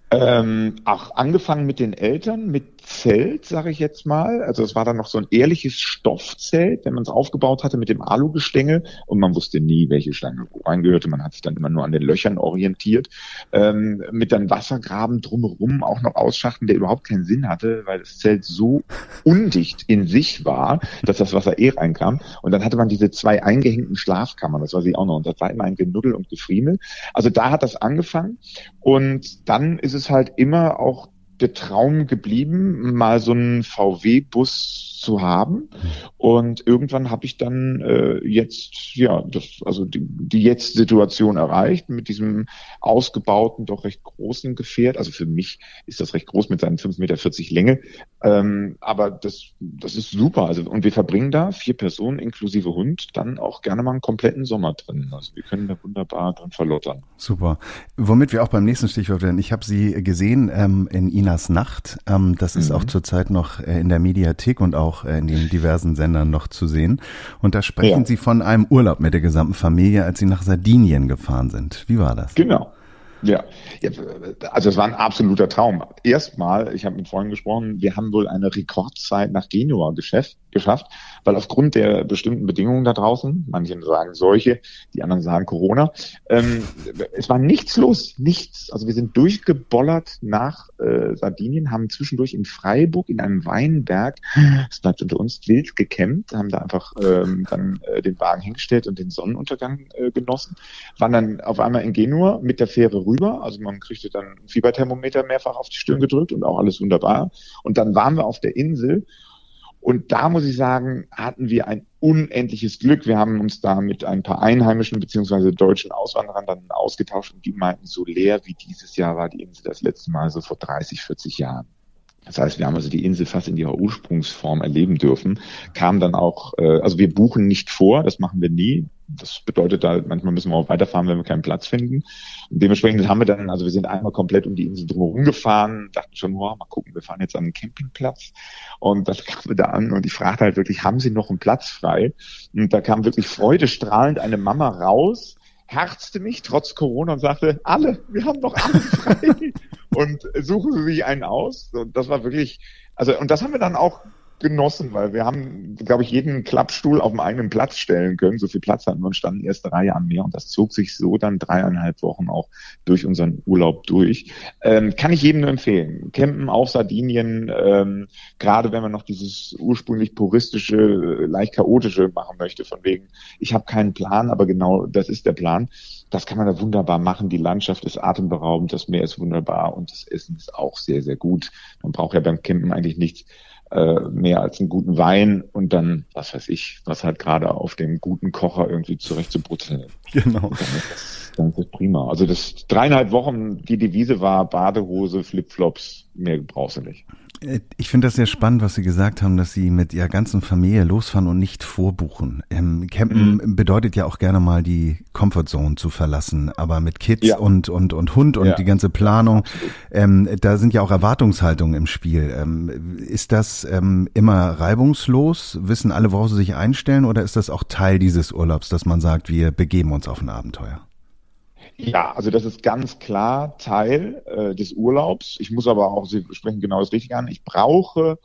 Ähm, auch angefangen mit den Eltern, mit Zelt, sage ich jetzt mal. Also es war dann noch so ein ehrliches Stoffzelt, wenn man es aufgebaut hatte mit dem Alugestänge und man wusste nie, welche Stange wo reingehörte. Man hat sich dann immer nur an den Löchern orientiert. Ähm, mit dann Wassergraben drumherum auch noch ausschachten, der überhaupt keinen Sinn hatte, weil das Zelt so undicht in sich war, dass das Wasser eh reinkam. Und dann hatte man diese zwei eingehängten Schlafkammern, das war sie auch noch. Und das war immer ein Genuddel und Gefriemel. Also da hat das angefangen. Und dann ist es halt immer auch der Traum geblieben, mal so einen VW-Bus zu haben. Und irgendwann habe ich dann äh, jetzt, ja, das, also die, die Jetzt-Situation erreicht mit diesem ausgebauten, doch recht großen Gefährt. Also für mich ist das recht groß mit seinen 5,40 Meter Länge. Ähm, aber das, das ist super. Also, und wir verbringen da vier Personen inklusive Hund dann auch gerne mal einen kompletten Sommer drin. Also wir können da wunderbar dran verlottern. Super. Womit wir auch beim nächsten Stichwort werden. Ich habe Sie gesehen ähm, in Inas Nacht. Ähm, das ist mhm. auch zurzeit noch äh, in der Mediathek und auch äh, in den diversen Sendern noch zu sehen. Und da sprechen ja. Sie von einem Urlaub mit der gesamten Familie, als Sie nach Sardinien gefahren sind. Wie war das? Genau. Ja, also es war ein absoluter Traum. Erstmal, ich habe mit Freunden gesprochen, wir haben wohl eine Rekordzeit nach Genua geschafft, geschafft, weil aufgrund der bestimmten Bedingungen da draußen, manche sagen solche, die anderen sagen Corona, ähm, es war nichts los, nichts. Also wir sind durchgebollert nach äh, Sardinien, haben zwischendurch in Freiburg in einem Weinberg, es bleibt unter uns, wild gekämmt, haben da einfach ähm, dann äh, den Wagen hingestellt und den Sonnenuntergang äh, genossen, waren dann auf einmal in Genua mit der Fähre rüber. Also man kriegte dann ein Fieberthermometer mehrfach auf die Stirn gedrückt und auch alles wunderbar. Und dann waren wir auf der Insel. Und da muss ich sagen, hatten wir ein unendliches Glück. Wir haben uns da mit ein paar einheimischen beziehungsweise deutschen Auswanderern dann ausgetauscht und die meinten, so leer wie dieses Jahr war die Insel das letzte Mal so vor 30, 40 Jahren. Das heißt, wir haben also die Insel fast in ihrer Ursprungsform erleben dürfen, kam dann auch, äh, also wir buchen nicht vor, das machen wir nie. Das bedeutet da, manchmal müssen wir auch weiterfahren, wenn wir keinen Platz finden. Und dementsprechend haben wir dann, also wir sind einmal komplett um die Insel drumherum gefahren, dachten schon, wow, mal gucken, wir fahren jetzt an einen Campingplatz. Und das kam wir da an und ich fragte halt wirklich, haben Sie noch einen Platz frei? Und da kam wirklich freudestrahlend eine Mama raus, herzte mich trotz Corona und sagte, alle, wir haben doch alle frei und suchen Sie sich einen aus. Und das war wirklich, also, und das haben wir dann auch genossen, weil wir haben, glaube ich, jeden Klappstuhl auf dem eigenen Platz stellen können. So viel Platz hatten wir und standen erste Reihe am Meer und das zog sich so dann dreieinhalb Wochen auch durch unseren Urlaub durch. Ähm, kann ich jedem nur empfehlen. Campen auf Sardinien, ähm, gerade wenn man noch dieses ursprünglich puristische, leicht chaotische machen möchte, von wegen, ich habe keinen Plan, aber genau das ist der Plan. Das kann man da wunderbar machen. Die Landschaft ist atemberaubend, das Meer ist wunderbar und das Essen ist auch sehr, sehr gut. Man braucht ja beim Campen eigentlich nichts äh, mehr als einen guten Wein und dann, was weiß ich, was halt gerade auf dem guten Kocher irgendwie zurecht zu brutzeln. Genau. Dann ist, das, dann ist das prima. Also das dreieinhalb Wochen, die Devise war Badehose, Flipflops, mehr brauchst du nicht. Äh, ich finde das sehr spannend, was Sie gesagt haben, dass Sie mit Ihrer ganzen Familie losfahren und nicht vorbuchen. Ähm, Campen mhm. bedeutet ja auch gerne mal die Comfortzone zu verlassen, aber mit Kids ja. und, und, und Hund und ja. die ganze Planung, ähm, da sind ja auch Erwartungshaltungen im Spiel. Ähm, ist das ähm, immer reibungslos? Wissen alle, worauf sie sich einstellen oder ist das auch Teil dieses Urlaubs, dass man sagt, wir begeben uns auf ein Abenteuer? Ja, also das ist ganz klar Teil äh, des Urlaubs. Ich muss aber auch, Sie sprechen genau das Richtige an, ich brauche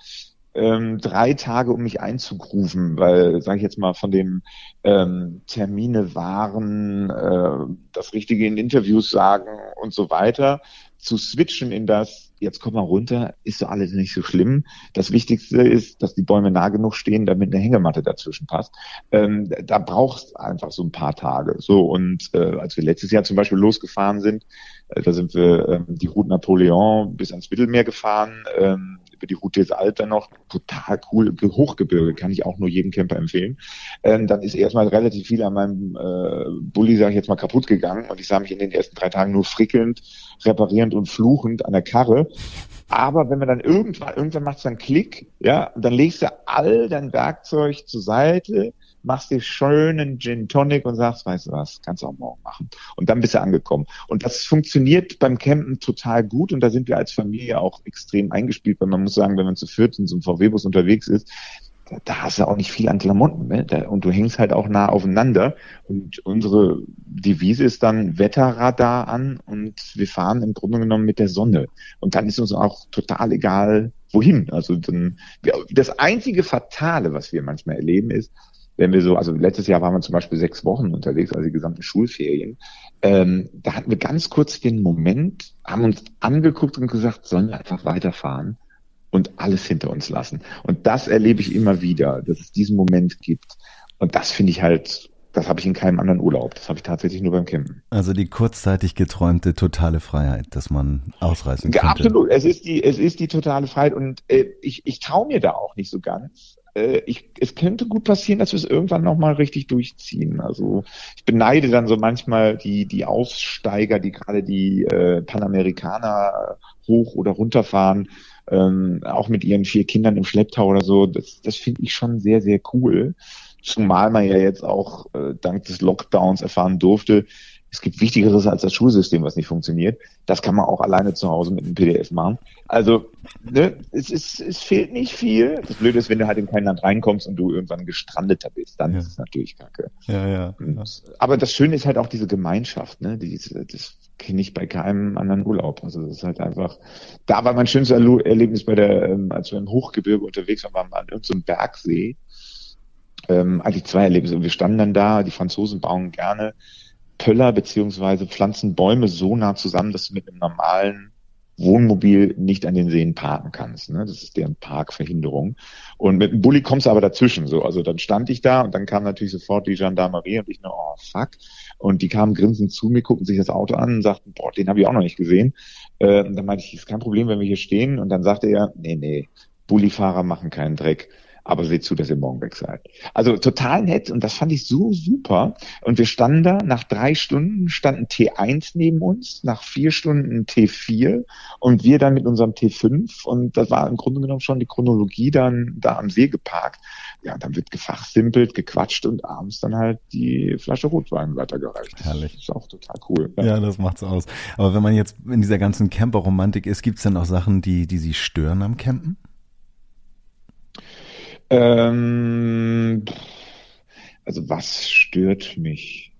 ähm, drei Tage, um mich einzugrufen, weil, sage ich jetzt mal, von dem ähm, Termine wahren, äh, das Richtige in Interviews sagen und so weiter, zu switchen in das, jetzt komm mal runter, ist so alles nicht so schlimm. Das Wichtigste ist, dass die Bäume nah genug stehen, damit eine Hängematte dazwischen passt. Ähm, da brauchst einfach so ein paar Tage. So, und äh, als wir letztes Jahr zum Beispiel losgefahren sind, äh, da sind wir ähm, die Route Napoleon bis ans Mittelmeer gefahren, ähm, die Route des Alter noch, total cool, Hochgebirge, kann ich auch nur jedem Camper empfehlen. Ähm, dann ist erstmal relativ viel an meinem äh, Bulli, sage ich jetzt mal, kaputt gegangen und ich sah mich in den ersten drei Tagen nur frickelnd, reparierend und fluchend an der Karre. Aber wenn man dann irgendwann, irgendwann macht es dann Klick, ja, und dann legst du all dein Werkzeug zur Seite, machst dir schönen Gin Tonic und sagst, weißt du was, kannst du auch morgen machen. Und dann bist du angekommen. Und das funktioniert beim Campen total gut und da sind wir als Familie auch extrem eingespielt, weil man muss sagen, wenn man zu viert in so einem VW-Bus unterwegs ist, da hast du auch nicht viel an Klamotten, ne? und du hängst halt auch nah aufeinander. Und unsere Devise ist dann Wetterradar an und wir fahren im Grunde genommen mit der Sonne. Und dann ist uns auch total egal, wohin. Also dann, das einzige Fatale, was wir manchmal erleben, ist, wenn wir so, also letztes Jahr waren wir zum Beispiel sechs Wochen unterwegs, also die gesamten Schulferien, ähm, da hatten wir ganz kurz den Moment, haben uns angeguckt und gesagt, sollen wir einfach weiterfahren und alles hinter uns lassen. Und das erlebe ich immer wieder, dass es diesen Moment gibt. Und das finde ich halt das habe ich in keinem anderen Urlaub. Das habe ich tatsächlich nur beim Campen. Also die kurzzeitig geträumte totale Freiheit, dass man ausreißen könnte. Absolut. Es ist die, es ist die totale Freiheit und äh, ich, ich traue mir da auch nicht so ganz. Äh, ich, es könnte gut passieren, dass wir es irgendwann nochmal richtig durchziehen. Also ich beneide dann so manchmal die, die Aussteiger, die gerade die äh, Panamerikaner hoch oder runterfahren, ähm, auch mit ihren vier Kindern im Schlepptau oder so. Das, das finde ich schon sehr, sehr cool. Zumal man ja jetzt auch äh, dank des Lockdowns erfahren durfte, es gibt Wichtigeres als das Schulsystem, was nicht funktioniert. Das kann man auch alleine zu Hause mit einem PDF machen. Also, ne, es, ist, es fehlt nicht viel. Das Blöde ist, wenn du halt in kein Land reinkommst und du irgendwann gestrandeter bist, dann ja. ist es natürlich kacke. Ja, ja. Aber das Schöne ist halt auch diese Gemeinschaft, ne? Die, das kenne ich bei keinem anderen Urlaub. Also das ist halt einfach, da war mein schönstes Erlebnis bei der, ähm, als wir im Hochgebirge unterwegs waren, waren wir an irgendeinem Bergsee ähm, eigentlich zwei Erlebnisse. Wir standen dann da, die Franzosen bauen gerne Pöller beziehungsweise pflanzen Bäume so nah zusammen, dass du mit einem normalen Wohnmobil nicht an den Seen parken kannst. Ne? Das ist deren Parkverhinderung. Und mit dem Bulli kommst du aber dazwischen. So, also dann stand ich da und dann kam natürlich sofort die Gendarmerie und ich nur, oh fuck. Und die kamen grinsend zu mir, guckten sich das Auto an und sagten, boah, den habe ich auch noch nicht gesehen. Äh, und dann meinte ich, ist kein Problem, wenn wir hier stehen. Und dann sagte er, nee, nee, Bullifahrer machen keinen Dreck aber seht zu, dass ihr morgen weg seid. Also total nett und das fand ich so super. Und wir standen da, nach drei Stunden standen T1 neben uns, nach vier Stunden T4 und wir dann mit unserem T5 und das war im Grunde genommen schon die Chronologie dann da am See geparkt. Ja, dann wird gefachsimpelt, gequatscht und abends dann halt die Flasche Rotwein weitergereicht. Herrlich. Das ist auch total cool. Ja, ja das macht's aus. Aber wenn man jetzt in dieser ganzen Camper-Romantik ist, gibt's dann auch Sachen, die, die Sie stören am Campen? Ähm, also was stört mich?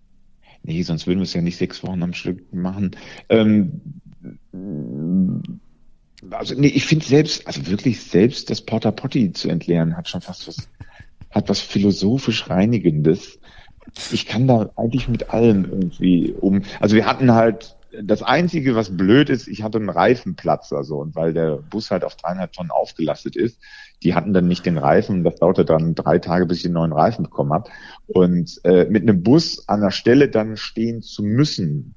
Nee, sonst würden wir es ja nicht sechs Wochen am Stück machen. Ähm, also nee, ich finde selbst, also wirklich selbst das Porta Potty zu entleeren, hat schon fast was, hat was philosophisch Reinigendes. Ich kann da eigentlich mit allem irgendwie um. Also wir hatten halt das Einzige, was blöd ist, ich hatte einen Reifenplatz, also und weil der Bus halt auf dreieinhalb Tonnen aufgelastet ist, die hatten dann nicht den Reifen. Das dauerte dann drei Tage, bis ich den neuen Reifen bekommen habe. Und äh, mit einem Bus an der Stelle dann stehen zu müssen,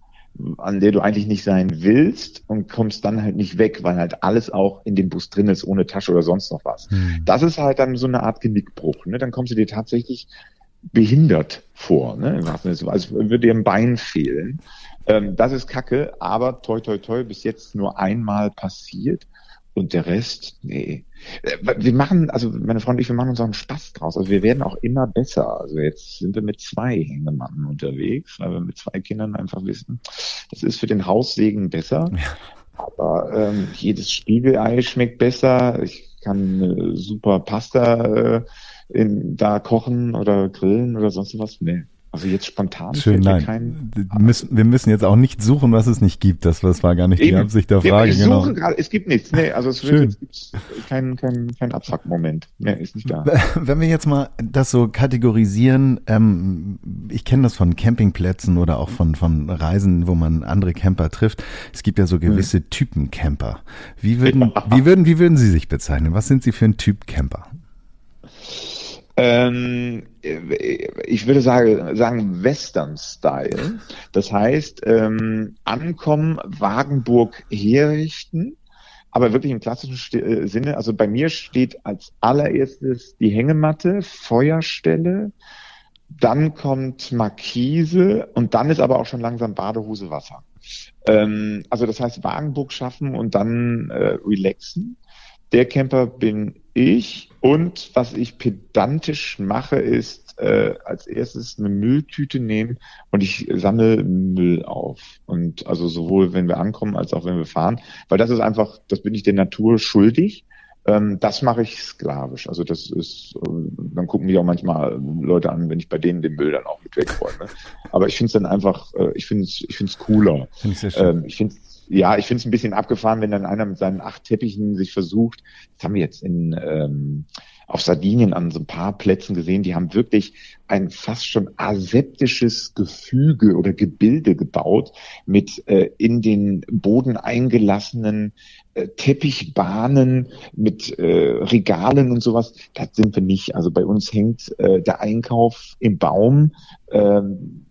an der du eigentlich nicht sein willst und kommst dann halt nicht weg, weil halt alles auch in dem Bus drin ist, ohne Tasche oder sonst noch was. Mhm. Das ist halt dann so eine Art Genickbruch. Ne? Dann kommst du dir tatsächlich behindert vor, ne? als würde dir ein Bein fehlen. Ähm, das ist Kacke, aber toi toi toi bis jetzt nur einmal passiert. Und der Rest, nee. Äh, wir machen, also meine Freunde und ich, wir machen uns auch einen Spaß draus. Also wir werden auch immer besser. Also jetzt sind wir mit zwei Hängematten unterwegs, weil wir mit zwei Kindern einfach wissen, das ist für den Haussegen besser. Ja. Aber ähm, jedes Spiegelei schmeckt besser. Ich kann äh, super Pasta äh, in, da kochen oder grillen oder sonst was. Nee. Also jetzt spontan Schön, nein. Kein, müssen, wir müssen jetzt auch nicht suchen, was es nicht gibt. Das, das war gar nicht Eben. die Absicht der Frage. Ich genau. grad, es gibt nichts. Nee, also es, gibt keinen kein, kein Abfuck-Moment. Nee, ist nicht da. Wenn wir jetzt mal das so kategorisieren, ähm, ich kenne das von Campingplätzen oder auch von, von Reisen, wo man andere Camper trifft. Es gibt ja so gewisse hm. Typen Camper. Wie würden, wie würden, wie würden Sie sich bezeichnen? Was sind Sie für ein Typ Camper? Ähm, ich würde sagen, sagen Western-Style. Das heißt, ähm, ankommen, Wagenburg herrichten, aber wirklich im klassischen äh, Sinne. Also bei mir steht als allererstes die Hängematte, Feuerstelle, dann kommt Markise und dann ist aber auch schon langsam Badehose Wasser. Ähm, also das heißt Wagenburg schaffen und dann äh, relaxen. Der Camper bin ich und was ich pedantisch mache, ist äh, als erstes eine Mülltüte nehmen und ich sammle Müll auf. Und also sowohl wenn wir ankommen als auch wenn wir fahren, weil das ist einfach, das bin ich der Natur schuldig. Ähm, das mache ich sklavisch. Also das ist, äh, dann gucken mich auch manchmal Leute an, wenn ich bei denen den Müll dann auch mit wegräume. Aber ich finde es dann einfach, äh, ich finde es, ich finde es cooler. Find ich sehr schön. Ähm, ich finde ja, ich finde es ein bisschen abgefahren, wenn dann einer mit seinen acht Teppichen sich versucht. Das haben wir jetzt in, ähm, auf Sardinien an so ein paar Plätzen gesehen, die haben wirklich ein fast schon aseptisches Gefüge oder Gebilde gebaut mit äh, in den Boden eingelassenen äh, Teppichbahnen mit äh, Regalen und sowas. Das sind wir nicht. Also bei uns hängt äh, der Einkauf im Baum. Ähm,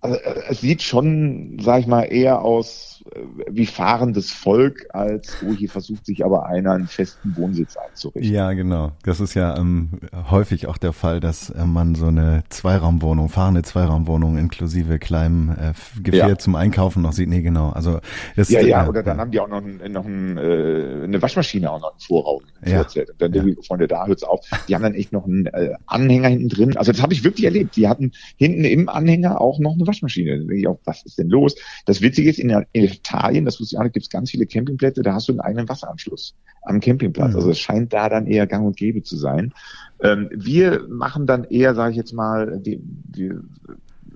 also, es sieht schon, sag ich mal, eher aus wie fahrendes Volk, als oh, hier versucht sich aber einer einen festen Wohnsitz einzurichten. Ja, genau. Das ist ja ähm, häufig auch der Fall, dass äh, man so eine Zweiraumwohnung, fahrende Zweiraumwohnung inklusive kleinem äh, Gefährt ja. zum Einkaufen noch sieht. Nee, genau. Also das ja, ja, oder dann haben die auch noch, ein, noch ein, äh, eine Waschmaschine auch noch im Vorraum. Ja. Und dann ja. die Freunde, da hört's auf. Die haben dann echt noch einen äh, Anhänger hinten drin. Also das habe ich wirklich erlebt. Die hatten hinten im Anhänger auch noch eine Waschmaschine. Da denke ich auch, was ist denn los? Das Witzige ist, in, in Italien, das wusste ich auch nicht, gibt es ganz viele Campingplätze, da hast du einen eigenen Wasseranschluss am Campingplatz. Mhm. Also es scheint da dann eher gang und gäbe zu sein. Ähm, wir machen dann eher, sage ich jetzt mal, die, die,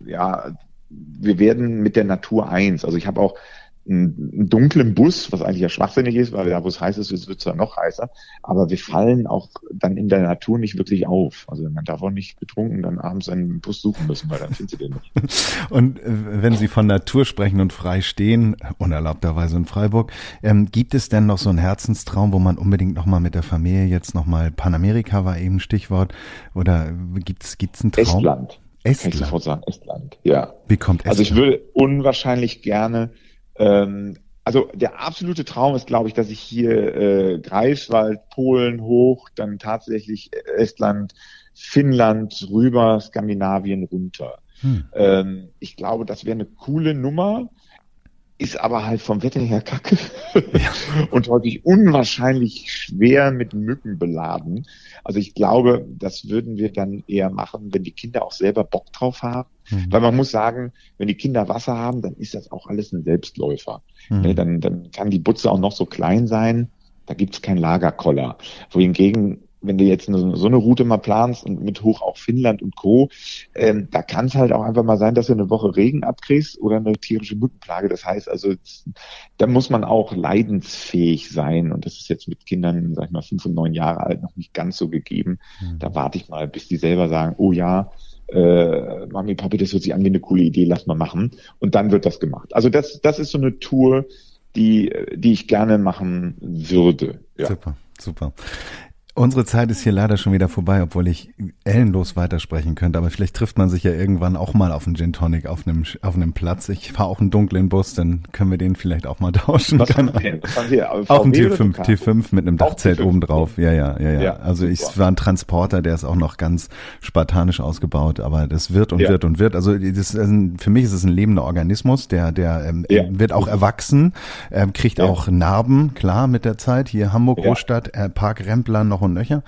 ja, wir werden mit der Natur eins. Also ich habe auch einen dunklen Bus, was eigentlich ja schwachsinnig ist, weil da, wo es heiß ist, wird es zwar noch heißer, aber wir fallen auch dann in der Natur nicht wirklich auf. Also man darf auch nicht betrunken dann abends einen Bus suchen müssen, weil dann findet ihr den nicht. Und äh, wenn Sie von Natur sprechen und frei stehen, unerlaubterweise in Freiburg, ähm, gibt es denn noch so einen Herzenstraum, wo man unbedingt nochmal mit der Familie jetzt nochmal Panamerika war eben Stichwort, oder gibt's gibt's einen Traum? Estland. Estland. Kann ich sofort sagen, Estland, ja. Wie kommt Estland? Also ich würde unwahrscheinlich gerne ähm, also der absolute Traum ist, glaube ich, dass ich hier äh, Greifswald, Polen hoch, dann tatsächlich Estland, Finnland rüber, Skandinavien runter. Hm. Ähm, ich glaube, das wäre eine coole Nummer ist aber halt vom Wetter her kacke ja. und häufig unwahrscheinlich schwer mit Mücken beladen. Also ich glaube, das würden wir dann eher machen, wenn die Kinder auch selber Bock drauf haben. Mhm. Weil man muss sagen, wenn die Kinder Wasser haben, dann ist das auch alles ein Selbstläufer. Mhm. Ne, dann, dann kann die Butze auch noch so klein sein. Da gibt's keinen Lagerkoller. Wohingegen wenn du jetzt eine, so eine Route mal planst und mit hoch auch Finnland und Co., ähm, da kann es halt auch einfach mal sein, dass du eine Woche Regen abkriegst oder eine tierische Mückenplage. Das heißt also, da muss man auch leidensfähig sein und das ist jetzt mit Kindern, sag ich mal, fünf und neun Jahre alt noch nicht ganz so gegeben. Mhm. Da warte ich mal, bis die selber sagen, oh ja, äh, Mami, Papi, das hört sich an wie eine coole Idee, lass mal machen. Und dann wird das gemacht. Also das, das ist so eine Tour, die, die ich gerne machen würde. Ja. Super, super. Unsere Zeit ist hier leider schon wieder vorbei, obwohl ich ellenlos weitersprechen könnte. Aber vielleicht trifft man sich ja irgendwann auch mal auf einen Gin Tonic auf einem, auf einem Platz. Ich fahre auch einen dunklen Bus, dann können wir den vielleicht auch mal tauschen. Was haben Sie, was haben auf dem T5, T5 mit einem Dachzelt obendrauf. Ja, ja, ja, ja. ja also ich war ein Transporter, der ist auch noch ganz spartanisch ausgebaut, aber das wird und ja. wird und wird. Also das ein, für mich ist es ein lebender Organismus, der, der ähm, ja. wird auch erwachsen, ähm, kriegt auch Narben, klar, mit der Zeit. Hier Hamburg Großstadt, äh, Park Rempler noch und nöcher.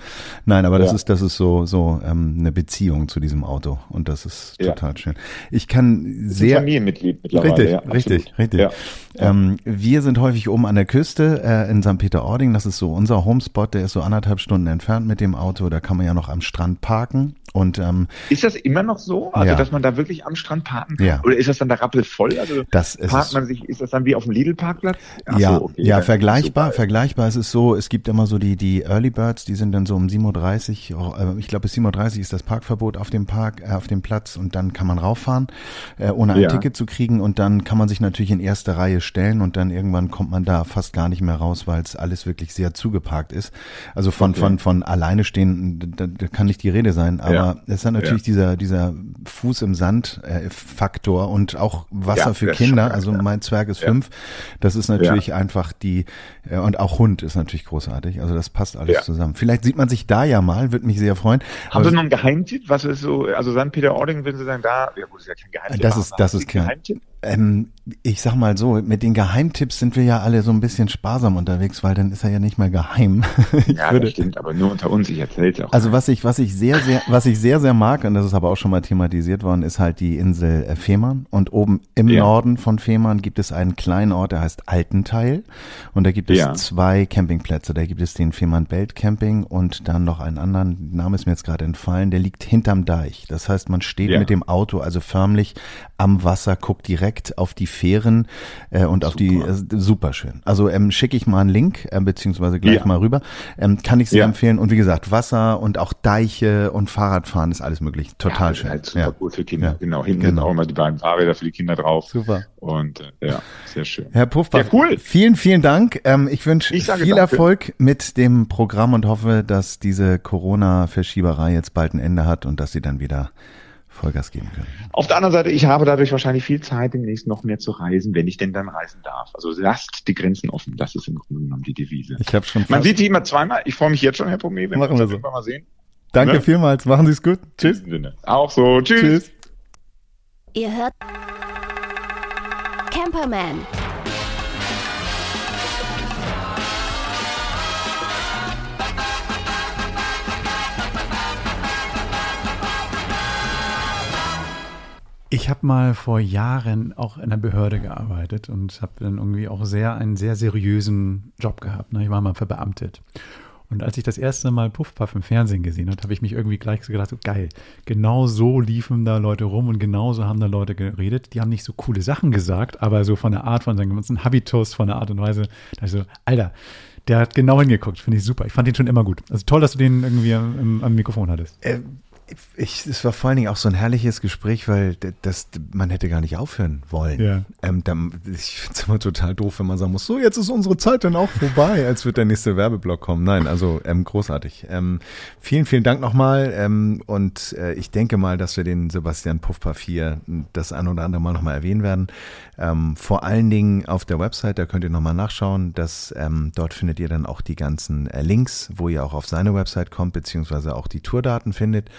Nein, aber das ja. ist das ist so so ähm, eine Beziehung zu diesem Auto und das ist ja. total schön. Ich kann sehr Familienmitglied mittlerweile. Richtig, ja, richtig, richtig. Ja. Ähm, wir sind häufig oben an der Küste äh, in St. Peter-Ording. Das ist so unser Homespot. Der ist so anderthalb Stunden entfernt mit dem Auto. Da kann man ja noch am Strand parken. Und ähm, ist das immer noch so, also ja. dass man da wirklich am Strand parken kann? Ja. Oder ist das dann da rappelvoll? Also das parkt man sich, ist das dann wie auf dem Lidl-Parkplatz? Ja, so, okay, ja, vergleichbar, vergleichbar. Es ist so, es gibt immer so die die Early Birds, die sind dann so um 7.30 Uhr, äh, ich glaube bis 7.30 Uhr ist das Parkverbot auf dem Park, äh, auf dem Platz und dann kann man rauffahren, äh, ohne ein ja. Ticket zu kriegen und dann kann man sich natürlich in erste Reihe stellen und dann irgendwann kommt man da fast gar nicht mehr raus, weil es alles wirklich sehr zugeparkt ist. Also von okay. von von alleine stehen, da, da kann nicht die Rede sein, aber ja. es hat natürlich ja. dieser dieser Fuß im Sand äh, Faktor und auch Wasser ja, für Kinder. Schon, also mein Zwerg ist fünf. Das ist natürlich einfach die äh, und auch Hund ist natürlich großartig. Also das passt alles zusammen. Vielleicht sieht man sich da ja mal, würde mich sehr freuen. Haben Sie noch einen Geheimtipp? Was ist so? Also St. Peter-Ording, wenn Sie sagen, da, ja gut, ist ja kein Geheimtipp. Das ist das ist kein Geheimtipp. Ähm, ich sag mal so, mit den Geheimtipps sind wir ja alle so ein bisschen sparsam unterwegs, weil dann ist er ja nicht mehr geheim. ja, würde, das stimmt, aber nur unter uns, ich erzähle auch. Also was ich, was ich sehr, sehr, was ich sehr, sehr mag, und das ist aber auch schon mal thematisiert worden, ist halt die Insel äh, Fehmarn. Und oben im ja. Norden von Fehmarn gibt es einen kleinen Ort, der heißt Altenteil. Und da gibt es ja. zwei Campingplätze. Da gibt es den Fehmarn Belt Camping und dann noch einen anderen, Name ist mir jetzt gerade entfallen, der liegt hinterm Deich. Das heißt, man steht ja. mit dem Auto also förmlich am Wasser, guckt direkt direkt auf die Fähren äh, und auf die äh, super schön. Also ähm, schicke ich mal einen Link, äh, beziehungsweise gleich Ja. mal rüber. Ähm, kann ich sehr Ja. empfehlen. Und wie gesagt, Wasser und auch Deiche und Fahrradfahren ist alles möglich. Total ja, schön. Halt super ja. gut für Kinder. Genau. Hinten Genau. auch immer die beiden Fahrräder für die Kinder drauf. Super. Und äh, ja, sehr schön. Herr Puffbach, cool. vielen, vielen Dank. Ähm, ich wünsche viel danke. Erfolg mit dem Programm und hoffe, dass diese Corona-Verschieberei jetzt bald ein Ende hat und dass Sie dann wieder Vollgas geben können. Auf der anderen Seite, ich habe dadurch wahrscheinlich viel Zeit, demnächst noch mehr zu reisen, wenn ich denn dann reisen darf. Also lasst die Grenzen offen. Das ist im Grunde genommen die Devise. Ich habe schon Man sieht die immer zweimal. Ich freue mich jetzt schon, Herr Pomé, wenn Machen wir uns so. irgendwann mal sehen. Danke ne? vielmals. Machen Sie es gut. Tschüss. Auch so. Tschüss. Tschüss. Ihr hört Camperman. Ich habe mal vor Jahren auch in einer Behörde gearbeitet und habe dann irgendwie auch sehr einen sehr seriösen Job gehabt. Ne? Ich war mal verbeamtet. Und als ich das erste Mal Puffpuff im Fernsehen gesehen habe, habe ich mich irgendwie gleich so gedacht, so geil, genau so liefen da Leute rum und genauso haben da Leute geredet. Die haben nicht so coole Sachen gesagt, aber so von der Art, von seinem ganzen Habitus, von der Art und Weise, da ich so, Alter, der hat genau hingeguckt, finde ich super. Ich fand den schon immer gut. Also toll, dass du den irgendwie am, am Mikrofon hattest. Äh, ich, es war vor allen Dingen auch so ein herrliches Gespräch, weil das, man hätte gar nicht aufhören wollen. Ja. Ähm, dann, ich finde es immer total doof, wenn man sagen muss, so jetzt ist unsere Zeit dann auch vorbei, als wird der nächste Werbeblock kommen. Nein, also ähm, großartig. Ähm, vielen, vielen Dank nochmal ähm, und äh, ich denke mal, dass wir den Sebastian Puffpuff hier das ein oder andere Mal nochmal erwähnen werden. Ähm, vor allen Dingen auf der Website, da könnt ihr nochmal nachschauen. Dass, ähm, dort findet ihr dann auch die ganzen äh, Links, wo ihr auch auf seine Website kommt, beziehungsweise auch die Tourdaten findet.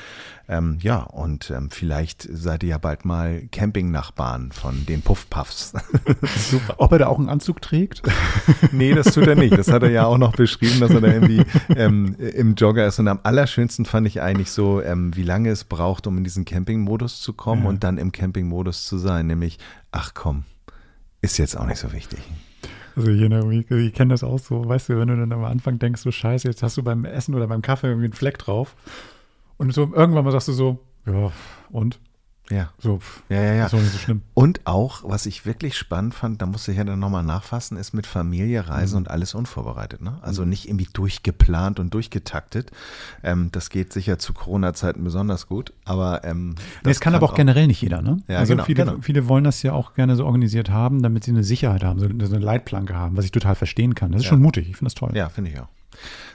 Ähm, ja, und ähm, vielleicht seid ihr ja bald mal Campingnachbarn von den Puffpuffs. Super. Ob er da auch einen Anzug trägt? nee, das tut er nicht. Das hat er ja auch noch beschrieben, dass er da irgendwie ähm, im Jogger ist. Und am allerschönsten fand ich eigentlich so, ähm, wie lange es braucht, um in diesen Campingmodus zu kommen Ja. und dann im Campingmodus zu sein. Nämlich, ach komm, ist jetzt auch nicht so wichtig. Also ich, ich, ich kenne das auch so, weißt du, wenn du dann am Anfang denkst, so scheiße, jetzt hast du beim Essen oder beim Kaffee irgendwie einen Fleck drauf. Und so irgendwann mal sagst du so, ja, und? Ja. So, pff, Ja, ja, ja. ist doch nicht so schlimm. Und auch, was ich wirklich spannend fand, da musste ich ja dann nochmal nachfassen, ist mit Familie reisen und alles unvorbereitet. Ne? Also nicht irgendwie durchgeplant und durchgetaktet. Ähm, das geht sicher zu Corona-Zeiten besonders gut. Aber ähm, Nee, es kann aber auch generell nicht jeder, ne? Ja, also genau, viele, genau. viele wollen das ja auch gerne so organisiert haben, damit sie eine Sicherheit haben, so so eine Leitplanke haben, was ich total verstehen kann. Das ist Ja. schon mutig, ich finde das toll. Ja, finde ich auch.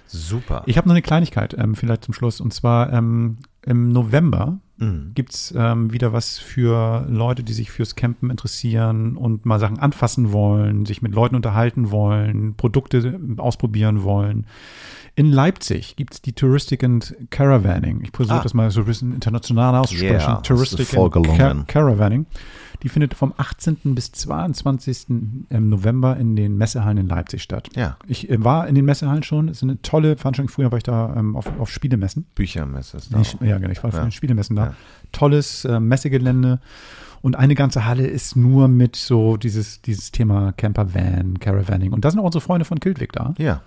Super. Ich habe noch eine Kleinigkeit, ähm, vielleicht zum Schluss. Und zwar ähm, im November Mhm. gibt's ähm, wieder was für Leute, die sich fürs Campen interessieren und mal Sachen anfassen wollen, sich mit Leuten unterhalten wollen, Produkte ausprobieren wollen. In Leipzig gibt's die Touristic and Caravanning. Ich versuche Ah. das mal so ein bisschen international auszusprechen. Yeah, Touristic and Ca gelungen. Caravanning. Die findet vom 18. bis 22. im November in den Messehallen in Leipzig statt. Ja. Ich äh, war in den Messehallen schon. Es ist eine tolle Veranstaltung. Früher war ich da ähm, auf, auf Spielemessen. Büchermesse ist da. Nee, ja, genau. Ich war auf Ja. Spielemessen da. Ja. Tolles äh, Messegelände. Und eine ganze Halle ist nur mit so dieses, dieses Thema Camper-Van, Caravanning. Und da sind auch unsere Freunde von Kiltweg da. Ja,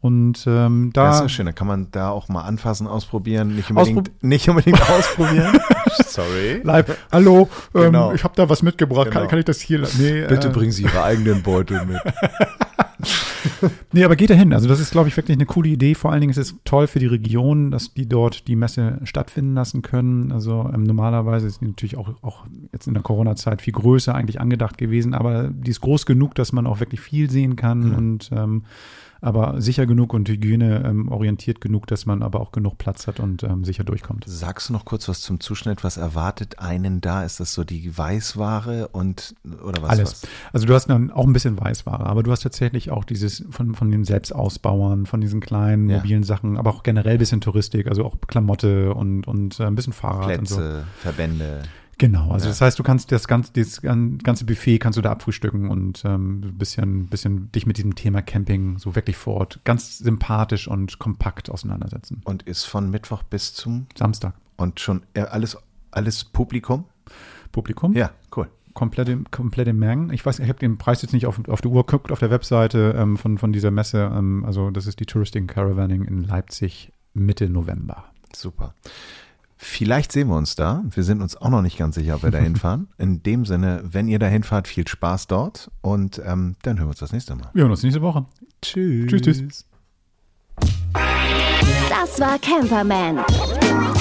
Und ähm, das ist da schön. Da kann man da auch mal anfassen, ausprobieren. Nicht unbedingt, nicht unbedingt ausprobieren. Sorry. Live, hallo, ähm, Genau. ich habe da was mitgebracht. Genau. Kann, kann ich das hier? Nee, Bitte äh, bringen Sie Ihre eigenen Beutel mit. Nee, aber geht dahin. Also das ist, glaube ich, wirklich eine coole Idee. Vor allen Dingen ist es toll für die Region, dass die dort die Messe stattfinden lassen können. Also ähm, normalerweise ist die natürlich auch, auch jetzt in der Corona-Zeit viel größer eigentlich angedacht gewesen, aber die ist groß genug, dass man auch wirklich viel sehen kann und ähm, aber sicher genug und Hygiene ähm, genug, dass man aber auch genug Platz hat und ähm, sicher durchkommt. Sagst du noch kurz was zum Zuschnitt? Was erwartet einen da? Ist das so die Weißware und oder was? Alles. Was? Also du hast dann auch ein bisschen Weißware, aber du hast tatsächlich auch dieses von, von den Selbstausbauern, von diesen kleinen Ja. mobilen Sachen, aber auch generell ein bisschen Touristik, also auch Klamotte und, und äh, ein bisschen Fahrrad und so. Plätze, Verbände. Genau, also Ja. das heißt, du kannst das ganze, das ganze Buffet kannst du da abfrühstücken und ähm, ein bisschen, bisschen dich mit diesem Thema Camping so wirklich vor Ort ganz sympathisch und kompakt auseinandersetzen. Und ist von Mittwoch bis zum Samstag. und schon äh, alles alles Publikum? Publikum. Ja, cool. komplette, komplette Mengen. Ich weiß, ich habe den Preis jetzt nicht auf, auf der Uhr geguckt, auf der Webseite ähm, von, von dieser Messe. Ähm, also das ist die Touristing Caravanning in Leipzig Mitte November. Super. Vielleicht sehen wir uns da. Wir sind uns auch noch nicht ganz sicher, ob wir da hinfahren. In dem Sinne, wenn ihr da hinfahrt, viel Spaß dort und ähm, dann hören wir uns das nächste Mal. Wir hören uns nächste Woche. Tschüss. Tschüss, tschüss. Das war Camperman.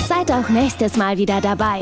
Seid auch nächstes Mal wieder dabei.